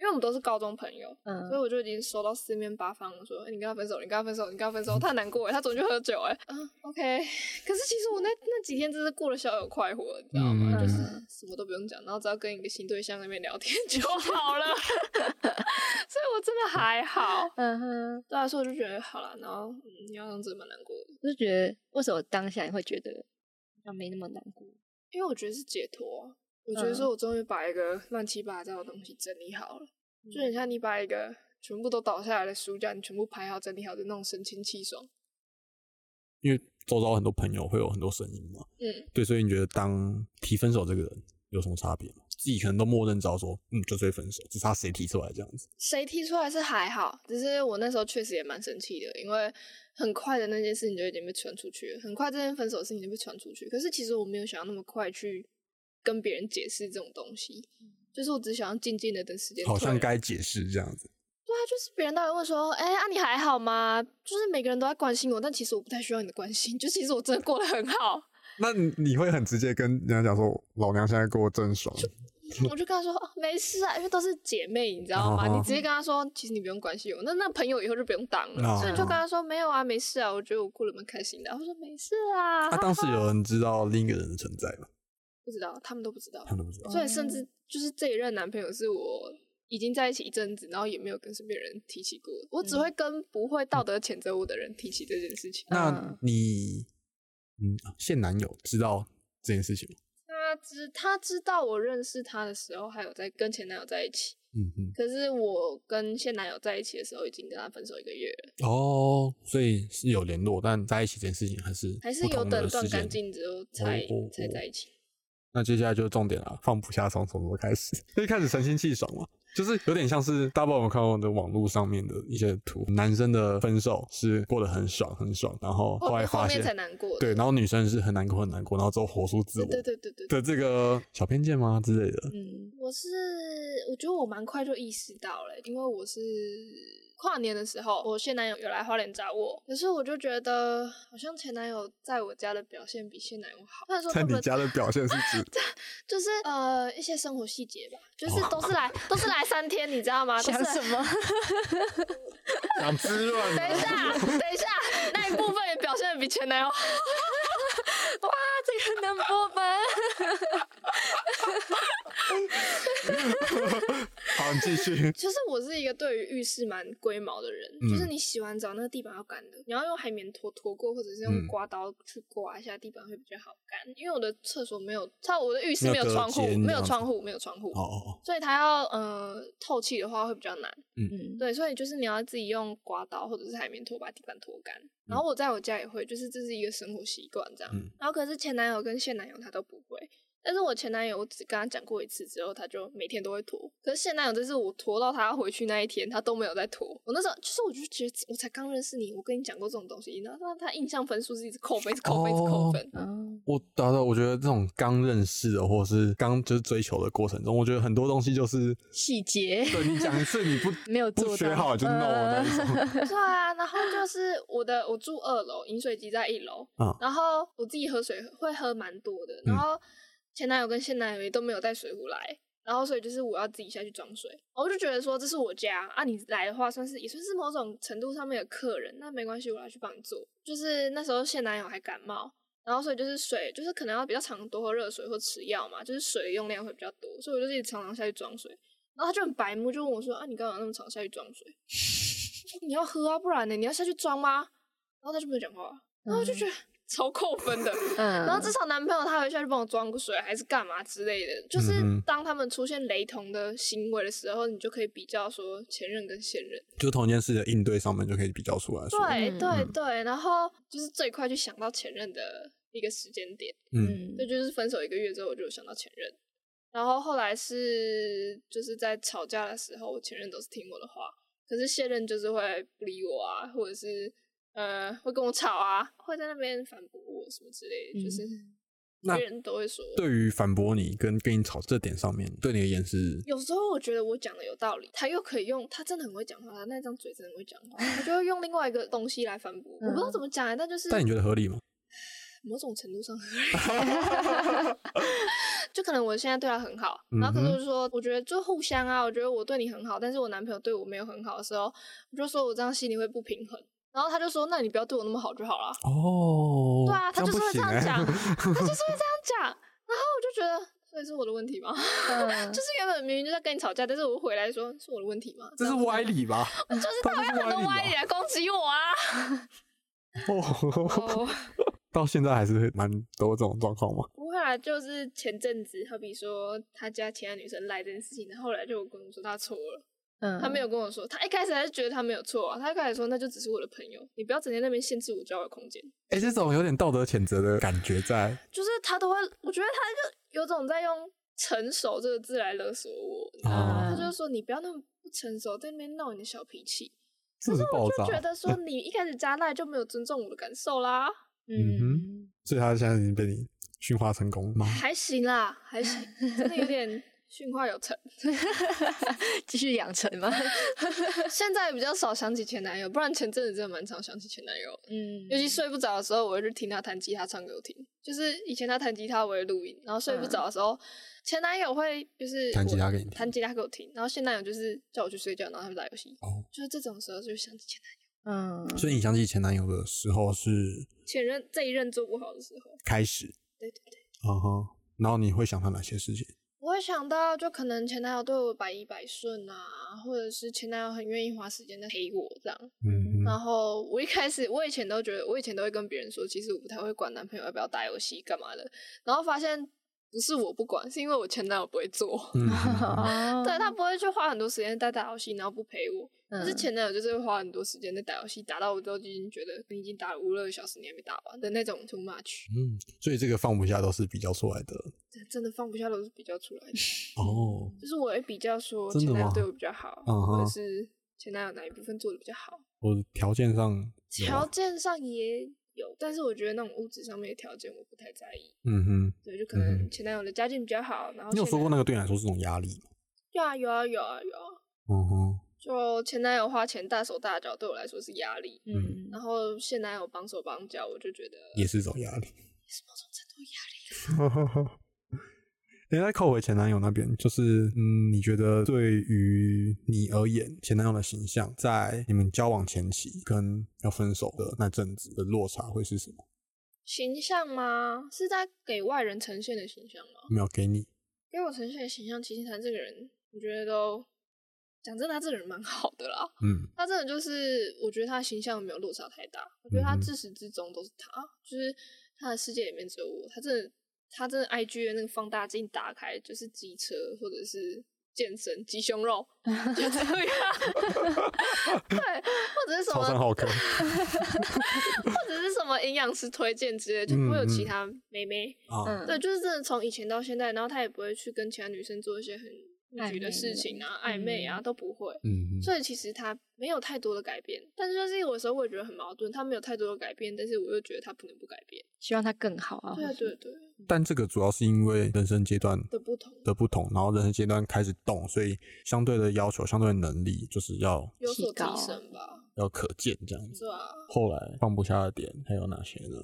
因为我们都是高中朋友，所以嗯，我就已经收到四面八方说，哎、你跟他分手，你跟他分手，你跟他分手，他很难过哎，他昨天去喝酒哎，嗯，OK，可是其实我那那几天真是过得逍遥快活，你知道吗？嗯就是什么都不用讲，然后只要跟一个新对象那边聊天就好了，所以我真的还好。嗯哼，对啊，所以我就觉得好了，然后嗯，你要让真的蛮难过的，就觉得为什么当下你会觉得好像没那么难过？因为我觉得是解脱啊、我觉得嗯说我终于把一个乱七八糟的东西整理好了，就很像你把一个全部都倒下来的书架，你全部排好整理好的那种神清气爽。因为周遭很多朋友会有很多声音嘛，嗯，对，所以你觉得当提分手这个人有什么差别吗？自己可能都默认知道说，嗯，就会分手，只差谁提出来这样子。谁提出来是还好，只是我那时候确实也蛮生气的，因为很快的那件事情就已经被传出去了，很快这件分手的事情就被传出去。可是其实我没有想要那么快去跟别人解释这种东西，就是我只想要静静的等时间。好像该解释这样子。对啊，就是别人都会问说，哎、啊你还好吗？就是每个人都在关心我，但其实我不太需要你的关心，就其实我真的过得很好。那你你会很直接跟人家讲说，老娘现在过得真爽。我就跟他说、哦、没事啊，因为都是姐妹，你知道吗？哦你直接跟他说，其实你不用关心我，那那朋友以后就不用当了。哦所以你就跟他说没有啊，没事啊，我觉得我过得蛮开心的。我说没事啊，啊、当时有人知道另一个人的存在吗？不知道，他们都不知道他，们都不知道。所以甚至就是这一任男朋友是我已经在一起一阵子，然后也没有跟身边人提起过，我只会跟不会道德谴责我的人提起这件事情。那你嗯，现男友知道这件事情吗？他知他知道我认识他的时候，还有在跟前男友在一起。嗯嗯。可是我跟现男友在一起的时候，已经跟他分手一个月了，哦，所以是有联络，但在一起这件事情还是还是有等断干净之后才、哦才在一起。那接下来就是重点了，放不下从从头开始。一 开始神清气爽嘛，就是有点像是大家有没有看过的网络上面的一些图，男生的分手是过得很爽很爽，然后后来发现才难过。对，然后女生是很难过很难过，然后之后活出自我对对对对对。的这个小偏见吗之类的？嗯，我是我觉得我蛮快就意识到了，因为我是跨年的时候，我现男友有来花莲找我，可是我就觉得好像前男友在我家的表现比现男友好。虽然说在你他们家的表现是指 就是呃一些生活细节吧，就是都是来 都是来三天，你知道吗？都是想什么？想滋润等一下，等一下，那一部分也表现的比前男友好。哇，这个能播吗？好，你继续。其 实我是一个对于浴室蛮龟毛的人，嗯就是你洗完澡那个地板要干的，你要用海绵拖拖过，或者是用嗯刮刀去刮一下地板会比较好干。因为我的厕所没有，它我的浴室没有窗户，没有窗户，没有窗户，哦哦，所以它要呃透气的话会比较难。嗯，对，所以就是你要自己用刮刀或者是海绵拖把地板拖干。然后我在我家也会，就是这是一个生活习惯这样。嗯然后可是前男友跟现男友他都不会。但是我前男友，我只跟他讲过一次之后，他就每天都会拖。可是现男友，这是我拖到他回去那一天，他都没有再拖。我那时候就是，我就觉得我才刚认识你，我跟你讲过这种东西，然后他他印象分数是一直扣分，一直扣分，一直扣分。嗯，我达到，我觉得这种刚认识的，或者是刚就是追求的过程中，我觉得很多东西就是细节对你讲一次你不 没有不学好就 no 那一种。对啊，然后就是我的，我住二楼，饮水机在一楼，嗯然后我自己喝水会喝蛮多的，然后前男友跟现男友也都没有带水壶来，然后所以就是我要自己下去装水，我就觉得说这是我家啊，你来的话算是也算是某种程度上面的客人，那没关系，我来去帮你做。就是那时候现男友还感冒。然后，所以就是水，就是可能要比较常多喝热水或吃药嘛，就是水用量会比较多，所以我就自己常常下去装水。然后他就很白目，就问我说：“啊，你干嘛那么常下去装水？” 你要喝啊，不然呢？你要下去装吗？然后他就没有讲话，然后我就觉得超扣分的。嗯，然后至少男朋友他会下去帮我装个水，还是干嘛之类的。就是当他们出现雷同的行为的时候，你就可以比较说前任跟现任。就同一件事的应对上面就可以比较出来说，对嗯对对，然后就是最快就想到前任的一个时间点。嗯，嗯这就是分手一个月之后，我就想到前任。然后后来是就是在吵架的时候，我前任都是听我的话，可是现任就是会不理我啊，或者是呃会跟我吵啊，会在那边反驳我什么之类的，就是那别人都会说。对于反驳你跟跟你吵这点上面，对你而言是有时候我觉得我讲的有道理，他又可以用，他真的很会讲话，他那张嘴真的很会讲话，他就会用另外一个东西来反驳。我不知道怎么讲、欸，但就是但你觉得合理吗？某种程度上合理，就可能我现在对他很好，然后可是嗯哼我就说，我觉得就互相啊，我觉得我对你很好，但是我男朋友对我没有很好的时候，我就说我这样心里会不平衡，然后他就说，那你不要对我那么好就好了。哦，对啊，他就是会这样欸讲，他就是会这样讲，然后我就觉得，所以是我的问题吗？嗯 就是原本明明就在跟你吵架，但是我回来说是我的问题吗？这是歪理吧？就是他他会很多歪理吧来攻击我啊。哦，哦，到现在还是蛮多这种状况吗？不会啊，就是前阵子，好比说他家其他女生赖这件事情，然后后来就有跟我说他错了，嗯，他没有跟我说，他一开始还是觉得他没有错啊，他一开始说那就只是我的朋友，你不要整天那边限制我交友空间，哎、这种有点道德谴责的感觉在，就是他都会，我觉得他就有种在用成熟这个字来勒索我，你知道吗？哦他就是说你不要那么不成熟，在那边闹你的小脾气，是不是我？就觉得说你一开始加赖就没有尊重我的感受啦，嗯，所以他现在已经被你驯化成功吗？还行啦，还行，真的有点驯化有成。继续养成吗？现在比较少想起前男友，不然前阵子真的蛮常想起前男友。嗯尤其睡不着的时候，我会去听他弹吉他唱给我听。就是以前他弹吉他，我会录音，然后睡不着的时候，前男友会就是弹吉他给你弹吉他给我听，然后现男友就是叫我去睡觉，然后他们打游戏。哦，就是这种时候就想起前男友，嗯，所以你想起前男友的时候是前任这一任做不好的时候，开始，对对对，嗯哼，然后你会想到哪些事情？我会想到就可能前男友对我百依百顺啊，或者是前男友很愿意花时间在陪我这样。嗯然后我一开始，我以前都觉得，我以前都会跟别人说，其实我不太会管男朋友要不要打游戏干嘛的。然后发现不是我不管，是因为我前男友不会做。嗯，哦 对他不会去花很多时间在打游戏，然后不陪我。可是嗯前男友就是会花很多时间在打游戏，打到我都已经觉得你已经打了五六个小时，你还没打完的那种 too much，嗯，所以这个放不下都是比较出来的这真的放不下都是比较出来的。哦。就是我会比较说前男友对我比较好，或者是前男友哪一部分做的比较好，我条件上条啊，件上也有，但是我觉得那种物质上面的条件我不太在意。嗯哼，对，就可嗯能前男友的家境比较好，然后你有说过那个对你来说是种压力吗？有啊有啊有啊有啊，嗯哼，就前男友花钱大手大脚对我来说是压力，嗯，然后现男友帮手帮脚，我就觉得也是一种压力。也是某种程度压力。哎，那扣回前男友那边，就是嗯，你觉得对于你而言，前男友的形象在你们交往前期跟要分手的那阵子的落差会是什么？形象吗？是在给外人呈现的形象吗？没有给你，给我呈现的形象，其实他这个人，我觉得都讲真的，他这个人蛮好的啦。嗯他真的就是，我觉得他形象没有落差太大。我觉得他自始至终都是他，就是他的世界里面只有我。他真的，他真的 IG 的那个放大镜打开就是机车或者是健身鸡胸肉，就这样。对，或者是什么，好看，或者是什么营养师推荐之类，就不会有其他妹妹。啊，嗯对，就是真的从以前到现在，然后他也不会去跟其他女生做一些很暧逾矩的昧的事情啊、暧昧啊，都不会。嗯，所以其实他没有太多的改变，但是就是有的时候我也觉得很矛盾，他没有太多的改变，但是我又觉得他不能不改变。希望他更好啊。对啊对对但这个主要是因为人生阶段的不同，的不同，然后人生阶段开始动，所以相对的要求、相对的能力就是要有所提升吧，要可见这样子。后来放不下的点还有哪些呢？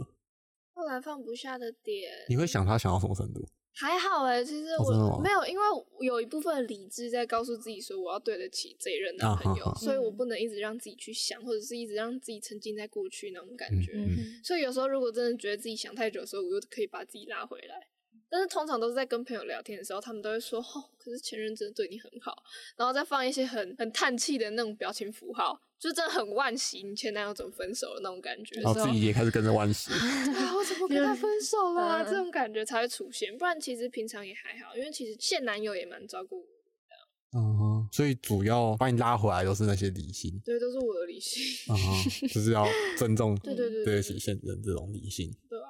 后来放不下的点你会想他想到什么程度？还好哎、其实我、没有，因为有一部分理智在告诉自己说我要对得起这一任男朋友，所以我不能一直让自己去想，或者是一直让自己沉浸在过去那种感觉。嗯嗯所以有时候如果真的觉得自己想太久的时候，我又可以把自己拉回来。但是通常都是在跟朋友聊天的时候，他们都会说：“哦，可是前任真的对你很好。”然后再放一些很很叹气的那种表情符号，就真的很惋惜你前男友怎么分手的那种感觉。然后自己也开始跟着惋惜。对啊，我怎么跟他分手了这种感觉才会出现。不然其实平常也还好，因为其实现男友也蛮照顾我，嗯哼，所以主要把你拉回来都是那些理性，对，都是我的理性。嗯哼，就是要尊重 对对对对得起现人这种理性。对啊，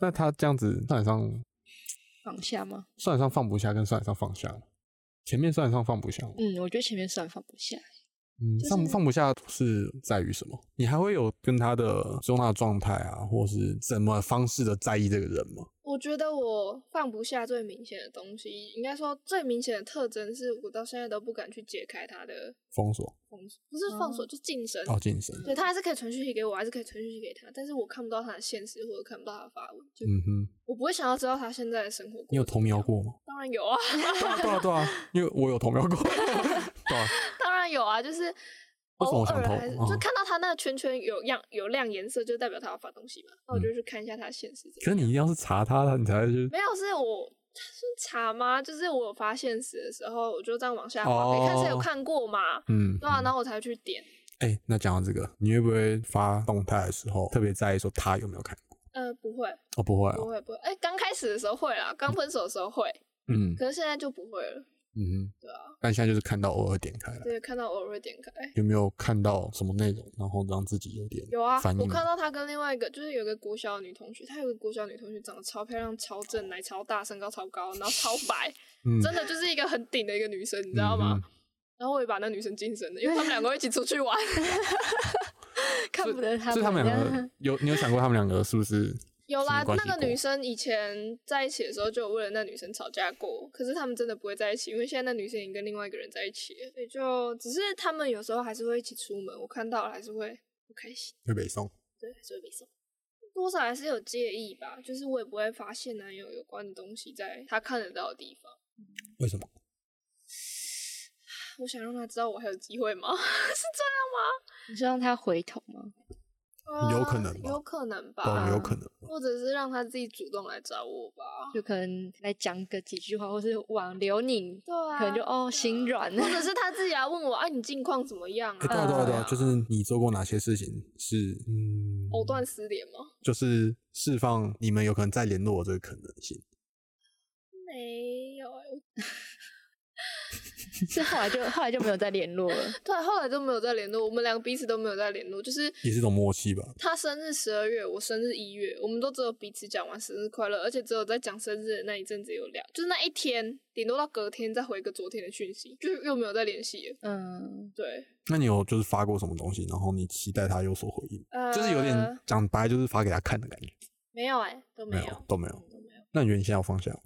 那他这样子算得上放下吗？算得上放不下，跟算得上放下吗？前面算得上放不下？嗯，我觉得前面算放不下。嗯，就是放放不下是在于什么？你还会有跟他的中纳状态啊，或是怎么方式的在意这个人吗？我觉得我放不下最明显的东西，应该说最明显的特征是我到现在都不敢去解开他的封锁封锁，不是封锁，就晋升。哦，晋升，对他还是可以传讯息给我，还是可以传讯息给他，但是我看不到他的现实，或者看不到他的发文，就嗯哼，我不会想要知道他现在的生活。你有偷瞄？过吗？当然有 啊，对啊，对啊，因为我有偷瞄过，对啊，当然有啊，就是为什么偶我想偷尔还是嗯就看到他那个圈圈有样有亮颜色，就代表他要发东西嘛。那我就去看一下他的现实。可是你一定要是查他，你才会去没有，是我是查吗？就是我发现实的时候，我就这样往下滑，没看是有哦看过嘛？嗯，对啊，嗯然后我才去点。哎、那讲到这个，你会不会发动态的时候特别在意说他有没有看过？呃，不会，哦，不会哦，不会，不会。哎，刚开始的时候会啦，刚分手的时候会，嗯可是现在就不会了。嗯，对啊，但现在就是看到偶尔点开来，对，看到偶尔会点开。有没有看到什么内容，然后让自己有点有啊？我看到他跟另外一个，就是有个国小的女同学，她有个国小女同学长得超漂亮、超正、奶超大、身高超高，然后超白，嗯真的就是一个很顶的一个女生，你知道吗？嗯然后我也把那女生晋升了，因为他们两个一起出去玩。看不得他是他们两个有你有想过他们两个是不是有啦，那个女生以前在一起的时候就有为了那女生吵架过，可是他们真的不会在一起，因为现在那女生已经跟另外一个人在一起了，所以就只是他们有时候还是会一起出门，我看到了还是会不开心，会北送？对，还是会被送。多少还是有介意吧，就是我也不会发现男友有关的东西在他看得到的地方。为什么？我想让他知道我还有机会吗？是这样吗你是让他回头吗？有可能呃有可能吧，对，有可能。或者是让他自己主动来找我吧。就可能来讲个几句话，或是挽留你，对啊，可能就哦心软或。者 是他自己来问我，哎、你近况怎么样哎、啊？对啊，对啊，对就是你做过哪些事情是嗯，藕断丝连吗？就是释放你们有可能再联络我这个可能性。没有哎、是后来就后来就没有再联络了。对，后来就没有再联络，我们两个彼此都没有再联络。就是也是一种默契吧。他生日十二月，我生日一月，我们都只有彼此讲完生日快乐，而且只有在讲生日的那一阵子有聊，就是那一天，顶多到隔天再回个昨天的讯息，就又没有再联系了。嗯，对，那你有就是发过什么东西，然后你期待他有所回应，呃，就是有点讲白，就是发给他看的感觉。没有哎、都没有，没有，都没有。嗯都没有。那你觉得你现在要放下？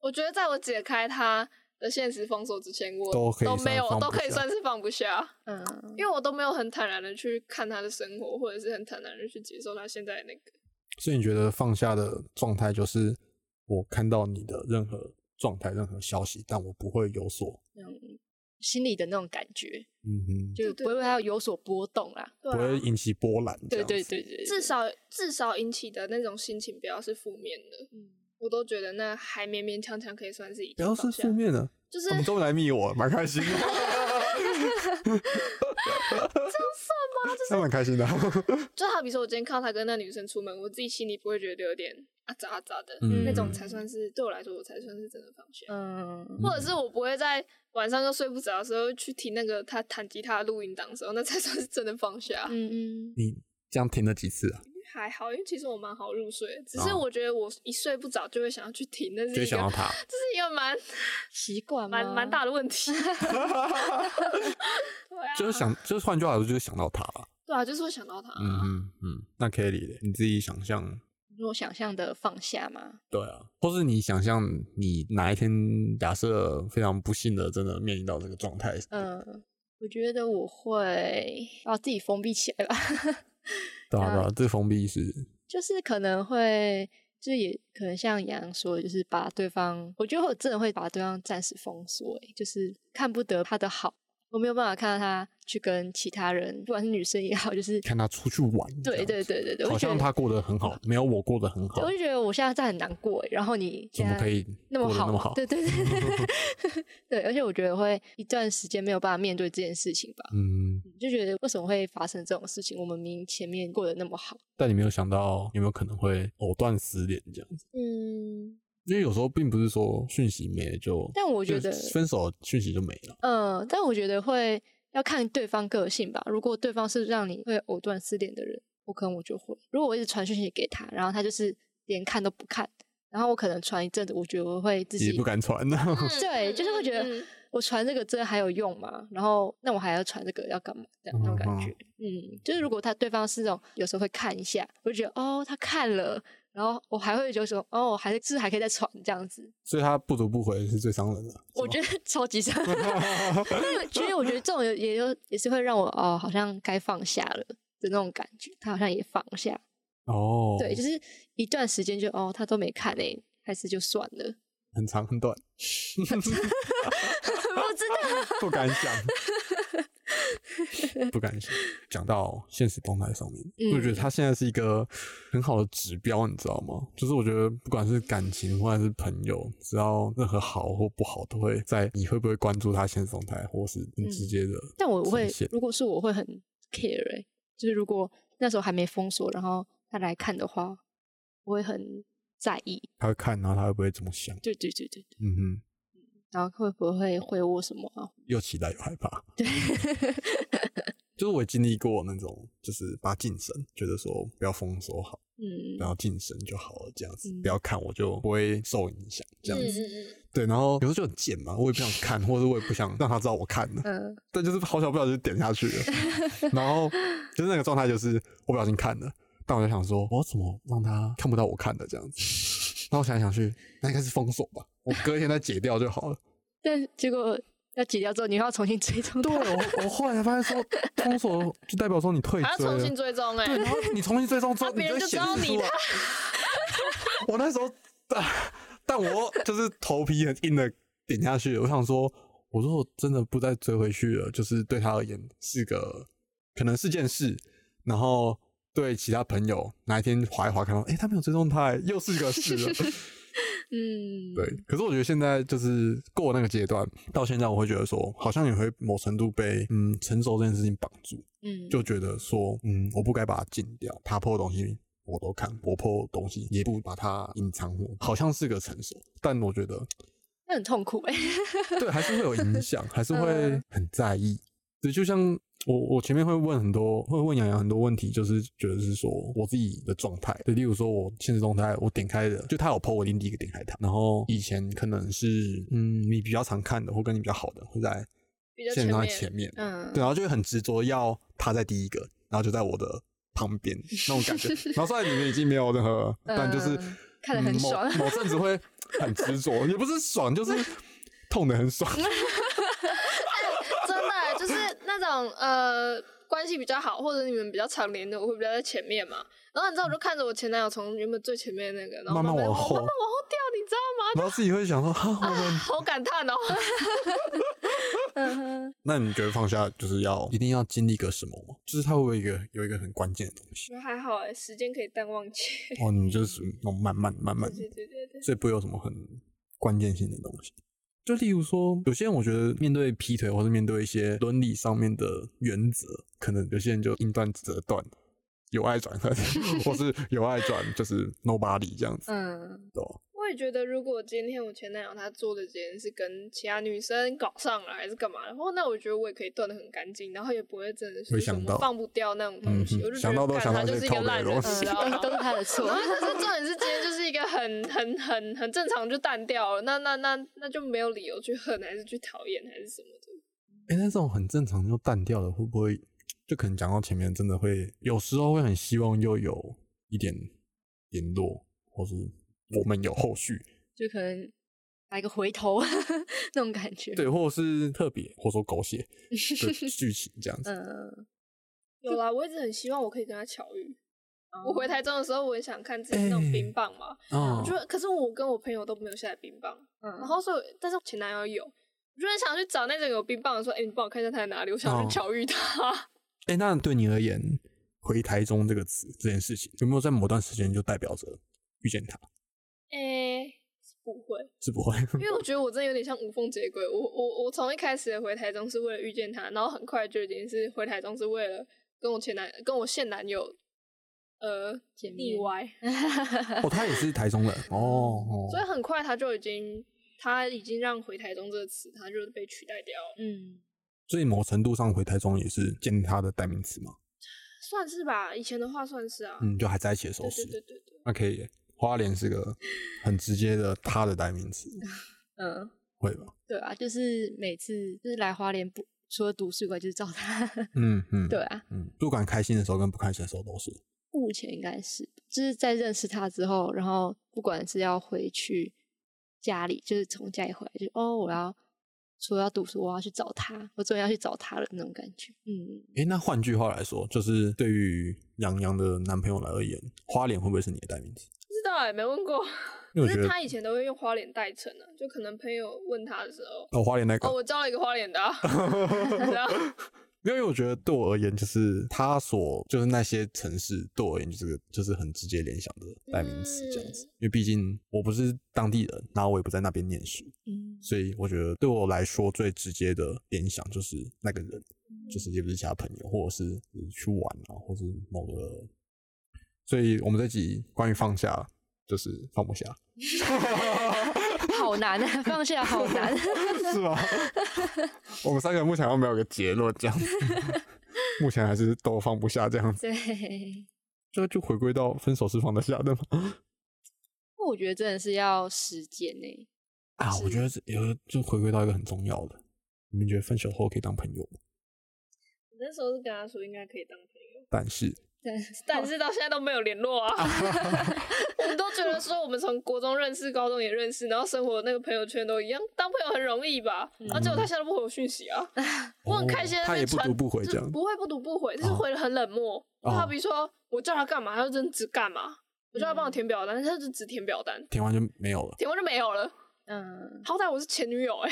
我觉得在我解开他的现实封锁之前，我都可以没有算放，不都可以算是放不下，嗯，因为我都没有很坦然的去看他的生活，或者是很坦然的去接受他现在那个。所以你觉得放下的状态就是我看到你的任何状态、任何消息，但我不会有所，嗯心里的那种感觉，嗯哼，就不会让它有所波动啦。对不会啊，引起波澜。对对对，对至少至少引起的那种心情不要是负面的，嗯我都觉得那还勉勉强强可以算是一不要是负，面的，就是他们终于来密我，蛮开心的。这样算吗？那蛮开心的。就好比说我今天看到他跟那女生出门，我自己心里不会觉得有点啊咋啊咋的，嗯那种才算是对我来说，我才算是真的放下。嗯，或者是我不会在晚上又睡不着的时候去听那个他弹吉他的录音档的时候，那才算是真的放下。嗯嗯，你这样听了几次啊？还好，因为其实我蛮好入睡，只是哦我觉得我一睡不着就会想要去停，那是一个想到他。这是一个蛮 习惯吗蛮蛮大的问题。对啊，就是想，就是换句话说，就是想到他了。对啊，就是会想到他。嗯嗯嗯。那 Kelly 嘞你自己想象，如果想象的放下吗，对啊，或是你想象你哪一天假设非常不幸的真的面临到这个状态，嗯，我觉得我会把自己封闭起来吧，对啊对啊，这封闭式就是可能会。就是也可能像杨洋说的，就是把对方，我觉得我真的会把对方暂时封锁，欸就是看不得他的好，我没有办法看到他去跟其他人，不管是女生也好，就是看他出去玩，对对对对对，好像他过得很好，没有我过得很好我，就觉得我现在在很难过，欸然后你怎么可以那么好？那么好？对对对对 对，而且我觉得会一段时间没有办法面对这件事情吧，嗯，就觉得为什么会发生这种事情？我们明明前面过得那么好，但你没有想到有没有可能会藕断丝连这样子？嗯，因为有时候并不是说讯息没了就，但我觉得分手讯息就没了。嗯，但我觉得会要看对方个性吧。如果对方是让你会藕断丝连的人，我可能我就会。如果我一直传讯息给他，然后他就是连看都不看，然后我可能传一阵子，我觉得我会自己也不敢传呢。对，就是会觉得我传这个真的还有用吗？然后那我还要传这个要干嘛？这样那种感觉，嗯，就是如果他对方是那种有时候会看一下，我就觉得哦他看了，然后我还会就说哦还是还可以再传这样子，所以他不读不回是最伤人的。我觉得 超级伤。但其实我觉得这种也也有也是会让我哦好像该放下了的那种感觉，他好像也放下，哦，对，就是一段时间就哦他都没看诶、还是就算了，很长很短，不知道。不敢想，不敢想。讲到现实动态上面，嗯我觉得他现在是一个很好的指标，你知道吗？就是我觉得不管是感情或者是朋友，只要任何好或不好，都会在你会不会关注他现实动态，或是很直接的、但我会如果是我会很 care，、欸、就是如果那时候还没封锁，然后他来看的话，我会很在意。他会看，然后他会不会怎么想？对对对对对，嗯哼，然后会不会回我什么啊？又期待又害怕。对，就是我也经历过那种，就是把它晋升，觉得说不要封锁好，嗯然后晋升就好了，这样子，嗯不要看我就不会受影响，这样嗯子。嗯对，然后有时候就很贱嘛，我也不想看，或者我也不想让他知道我看了，嗯 但就是好巧不小心就点下去了，然后就是那个状态就是我不小心看了，但我就想说，我怎么让他看不到我看的这样子？然后我想来想去，那应该是封锁吧，我隔一天再解掉就好了。但结果要解掉之后，你又要重新追踪对。我，我后来才发现说，封锁就代表说你退嗯，还要重新追踪哎、对，然后你重新追踪之后，啊别人就你就显知道你。我那时候，但但我就是头皮很硬的点下去，我想说，我说我真的不再追回去了，就是对他而言是个可能是件事，然后对其他朋友哪一天划一划看到，哎、他没有追踪他、又是个事了。嗯，对，可是我觉得现在就是过那个阶段，到现在我会觉得说，好像也会某程度被嗯成熟这件事情绑住。嗯，就觉得说，嗯，我不该把它禁掉，他破的东西我都看，我破东西也不把它隐藏，好像是个成熟，但我觉得那很痛苦哎、对还是会有影响，还是 会嗯很在意。对，就像我我前面会问很多，会问洋洋很多问题，就是觉得是说我自己的状态。就，例如说我现实动态我点开的，就他有 PO 我一定第一个点开他，然后以前可能是嗯你比较常看的或跟你比较好的会在现实动态前前面，嗯，对，然后就会很执着要他在第一个，然后就在我的旁边 那种感觉。然后虽然里面已经没有任何，但就是、嗯看得很嗯某爽某阵子会很执着，也不是爽，就是痛的很爽。真的欸就是那种呃关系比较好，或者你们比较常联的，我会比较在前面嘛。然后你知道，我就看着我前男友从原本最前面那个，然后慢慢慢往后慢慢往后掉，你知道吗？然后自己会想说，哈，我们 好感叹哦。嗯，那你觉得放下就是要一定要经历个什么吗？就是它会不会有一个有一个很关键的东西？我觉得还好哎，时间可以淡忘记。哦，你就是那种慢慢慢慢，对对对对，所以不会有什么很关键性的东西。就例如说，有些人我觉得面对劈腿，或是面对一些伦理上面的原则，可能有些人就硬断折断，有爱转恨，或是有爱转就是 nobody 这样子，嗯，对吧？我也觉得，如果今天我前男友他做的这件事跟其他女生搞上了，还是干嘛的话，那我觉得我也可以断的很干净，然后也不会真的是什么会想到放不掉那种东西。嗯哼我就觉想到都得干他就是一个烂人，都是他的错然。后可是重点是今天就是一个很很很很正常就淡掉了，那那那那就没有理由去恨还是去讨厌还是什么的。哎、那这种很正常就淡掉了，会不会就可能讲到前面，真的会有时候会很希望又有一点联络，或是我们有后续，就可能来个回头 那种感觉。对，或者是特别或者说狗血 的剧情这样子。嗯，有啦，我一直很希望我可以跟他巧遇。哦我回台中的时候，我也想看自己那种哎冰棒嘛，哦我觉得，可是我跟我朋友都没有下载冰棒，嗯然后所以，但是前男友有，我就很想去找那种有冰棒的，说，哎、你帮我看一下他在哪里，我想哦去巧遇他。哎、那对你而言，“回台中”这个词这件事情，有没有在某段时间就代表着遇见他？哎、不会，是不会，因为我觉得我真的有点像无缝接轨。我我我从一开始回台中是为了遇见他，然后很快就已经是回台中是为了跟我前男跟我现男友呃见面腻歪，哦，他也是台中人哦哦所以很快他就已经他已经让回台中这个词他就被取代掉了，嗯，所以某程度上回台中也是建立他的代名词嘛。算是吧，以前的话算是啊，嗯，就还在一起的时候是，对对对对，那可以耶。花莲是个很直接的他的代名词，嗯，会吧？对啊，就是每次就是来花莲不除了读书以外，就是找他。嗯嗯，对啊，嗯，不管开心的时候跟不开心的时候都是。目前应该是，就是在认识他之后，然后不管是要回去家里，就是从家里回来，就哦，我要除了要读书，我要去找他，我终于要去找他了那种感觉。嗯，诶，那换句话来说，就是对于杨洋的男朋友来而言，花莲会不会是你的代名词？不知道哎、没问过。因为我 觉得他以前都会用花脸代称啊，就可能朋友问他的时候，哦，花脸那个，哦，我交了一个花脸的、因为我觉得对我而言，就是他所就是那些城市对我而言就是个就是很直接联想的代名词这样子。因为毕竟我不是当地人，然后我也不在那边念书，嗯所以我觉得对我来说最直接的联想就是那个人，就是也不是其他朋友，或者是去玩啊，或是某个。所以我们这集关于放下，就是放不下，好难啊，放下好难。是吗？我们三个目前好像没有个结论，这样子，目前还是都放不下这样子。对，这就回归到分手是放得下的吗？我觉得真的是要时间呢、啊，我觉得这有就回归到一个很重要的，你们觉得分手后可以当朋友吗？我那时候是跟他说应该可以当朋友，但是但 但是到现在都没有联络啊。我们都觉得说我们从国中认识，高中也认识，然后生活那个朋友圈都一样，当朋友很容易吧？然后结果他现在都不回我讯息啊，我很开心他也，不读不回这样不会不读不回，就是哦回的很冷漠。就好比说我叫他干嘛，他就真的只干嘛。我叫他帮我填表单，他就只填表单，填完就没有了。填完就没有了。嗯好歹我是前女友哎、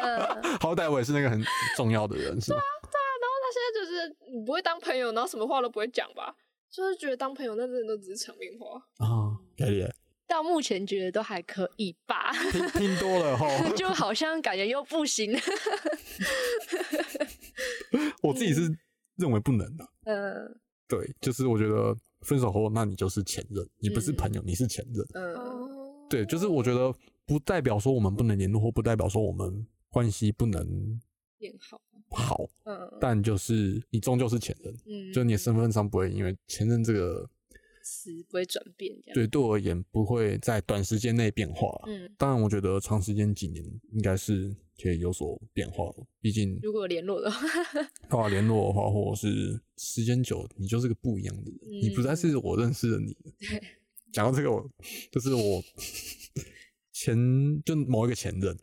嗯，好歹我也是那个很重要的人，是吧？就是你不会当朋友，然后什么话都不会讲吧？就是觉得当朋友那真的都只是场面话。啊，可以耶，到目前觉得都还可以吧，听听多了后，就好像感觉又不行。我自己是认为不能的。嗯对，就是我觉得分手后，那你就是前任，你不是朋友，你是前任。嗯，哦，对，就是我觉得不代表说我们不能联络，或不代表说我们关系不能变好，好，嗯。但就是你终究是前任，嗯，就你的身份上不会因为前任这个词不会转变这样。对对我而言不会在短时间内变化。嗯，当然，我觉得长时间几年应该是可以有所变化的，毕竟如果联络的话，联络的话，或者是时间久，你就是个不一样的人，你不再是我认识的你讲到这个，我就是我 前就某一个前任，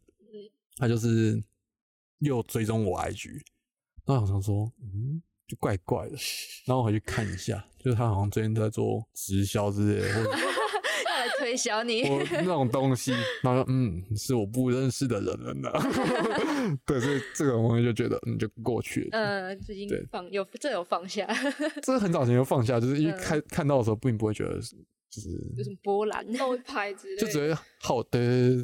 他就是又追踪我 IG，然后我想说，嗯，就怪怪的，然后我回去看一下，就是他好像最近在做直销之类的，或者 要来推销你。我那种东西，然后说嗯，是我不认识的人了呢。对，所以这个东西就觉得嗯就过去了。嗯，最近对放有这有放下，这很早前就放下，就是因为嗯看、看到的时候，并不会觉得是就是有什么波澜？漏一拍之类，就只会好的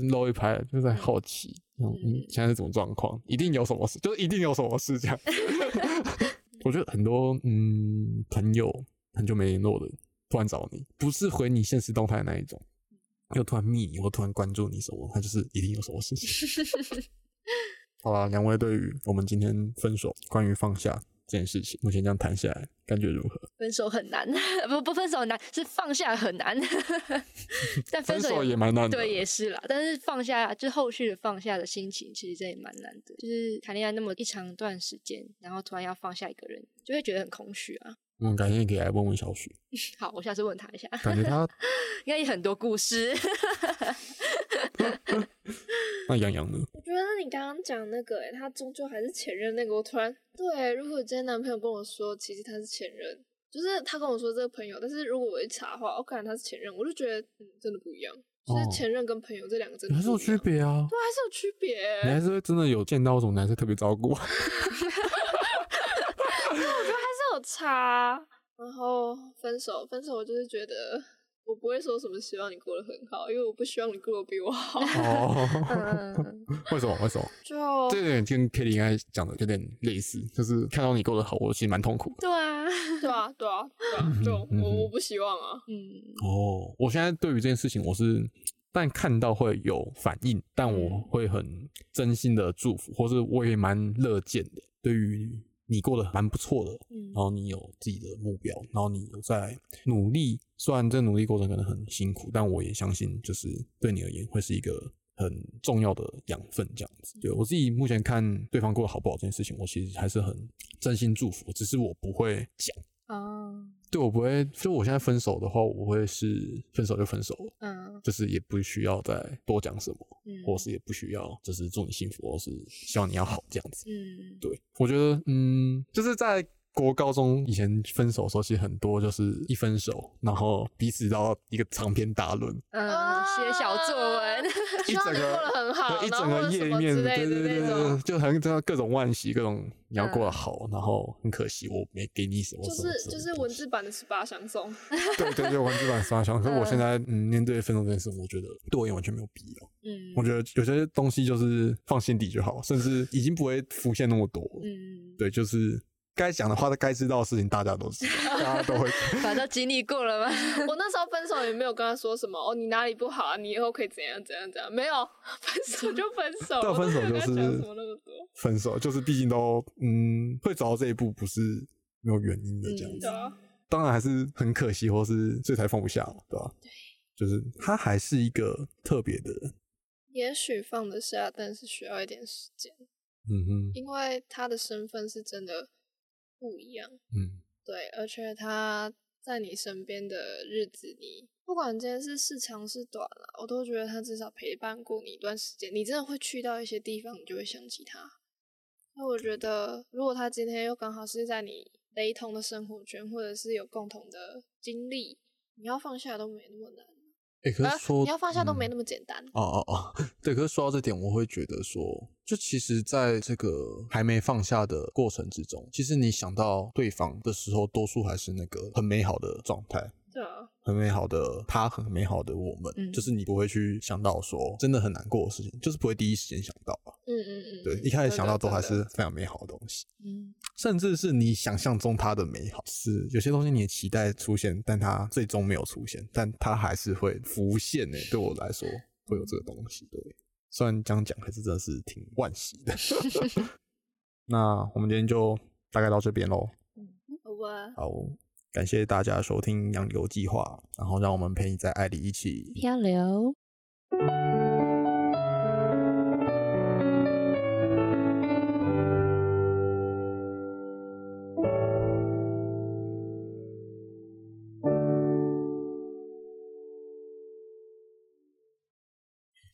搂一拍，就在好奇，嗯嗯，现在是什么状况？一定有什么事，就是一定有什么事这样。我觉得很多嗯朋友很久没联络的，突然找你，不是回你现实动态那一种，又突然密你，或突然关注你什么，他就是一定有什么事情。好啦，两位对于我们今天分手，关于放下这件事情，目前这样谈下来，感觉如何？分手很难，不不分手很难，是放下很难。但分手也蛮难的，对，也是啦。但是放下，就后续的放下的心情，其实这也蛮难的。就是谈恋爱那么一长段时间，然后突然要放下一个人，就会觉得很空虚啊。我们改天可以来问问小许，好，我下次问他一下，感觉他应该有很多故事。那杨洋呢？刚刚讲那个、欸，他终究还是前任那个，我突然对，如果今天男朋友跟我说，其实他是前任，就是他跟我说这个朋友，但是如果我一查的话，我感觉他是前任，我就觉得嗯，真的不一样，就是哦前任跟朋友这两个真的还是有区，别啊。对，还是有区别、欸。你还是会真的有见到什么男生特别照顾我 觉得，还是有差。然后分手，分手，我就是觉得我不会说什么希望你过得很好，因为我不希望你过得比我好。哦，嗯，为什么？为什么？就这有点跟 Kitty 刚才讲的有点类似，就是看到你过得好，我其实蛮痛苦的。对啊，对啊，对啊，对啊，就嗯我我不希望啊。嗯，哦，我现在对于这件事情，我是但看到会有反应，但我嗯会很真心的祝福，或是我也蛮乐见的。对于你过得蛮不错的，嗯然后你有自己的目标，然后你有在努力，虽然这努力过程可能很辛苦，但我也相信，就是对你而言会是一个很重要的养分，这样子。对我自己目前看对方过得好不好这件事情，我其实还是很真心祝福，只是我不会讲。啊，对我不会，就我现在分手的话，我会是分手就分手了，嗯。就是也不需要再多讲什么，嗯，或是也不需要就是祝你幸福，或是希望你要好这样子。嗯，对，我觉得，嗯，就是在国高中以前分手的时候，其实很多就是一分手，然后彼此到一个长篇大论，嗯，写小作文，一整个过得很好，对，一整个页面，对对对对。就很真的各种惋惜，各种你要过得嗯好，然后很可惜我没给你什么，就是就是文，字版的十八相送，对对对，文字版十八相送。可是我嗯现在嗯面对分手这件事，我觉得对我也完全没有必要。嗯，我觉得有些东西就是放心底就好，甚至已经不会浮现那么多。嗯，对，就是该讲的话，该知道的事情，大家都知道，大家都会。反正经历过了嘛，我那时候分手也没有跟他说什么哦，你哪里不好啊，你以后可以怎样怎样怎样，没有，分手就分手，对啊，我分手就是什么那么多，分手，就是毕竟都嗯会走到这一步，不是没有原因的这样子。嗯啊，当然还是很可惜，或是所以才放不下嘛，对吧？对，就是他还是一个特别的人。也许放得下，但是需要一点时间，嗯哼，因为他的身份是真的不一样，嗯对，而且他在你身边的日子里，不管这件事是长是短了，我都觉得他至少陪伴过你一段时间。你真的会去到一些地方，你就会想起他。那我觉得，如果他今天又刚好是在你雷同的生活圈，或者是有共同的经历，你要放下都没那么难。哎、可啊是说、你要放下都没嗯那么简单。哦哦哦，对，可是说到这点，我会觉得说，就其实在这个还没放下的过程之中，其实你想到对方的时候，多数还是那个很美好的状态。很美好的他，很美好的我们，嗯就是你不会去想到说真的很难过的事情，就是不会第一时间想到啊。嗯嗯嗯，对，一开始想到都还是非常美好的东西。嗯甚至是你想象中它的美好。是有些东西你也期待出现，但它最终没有出现，但它还是会浮现呢。对我来说，会有这个东西。对，虽然这样讲，还是真的是挺惋惜的。那我们今天就大概到这边喽。好吧，好，感谢大家收听《洋流计划》，然后让我们陪你在爱里一起漂流。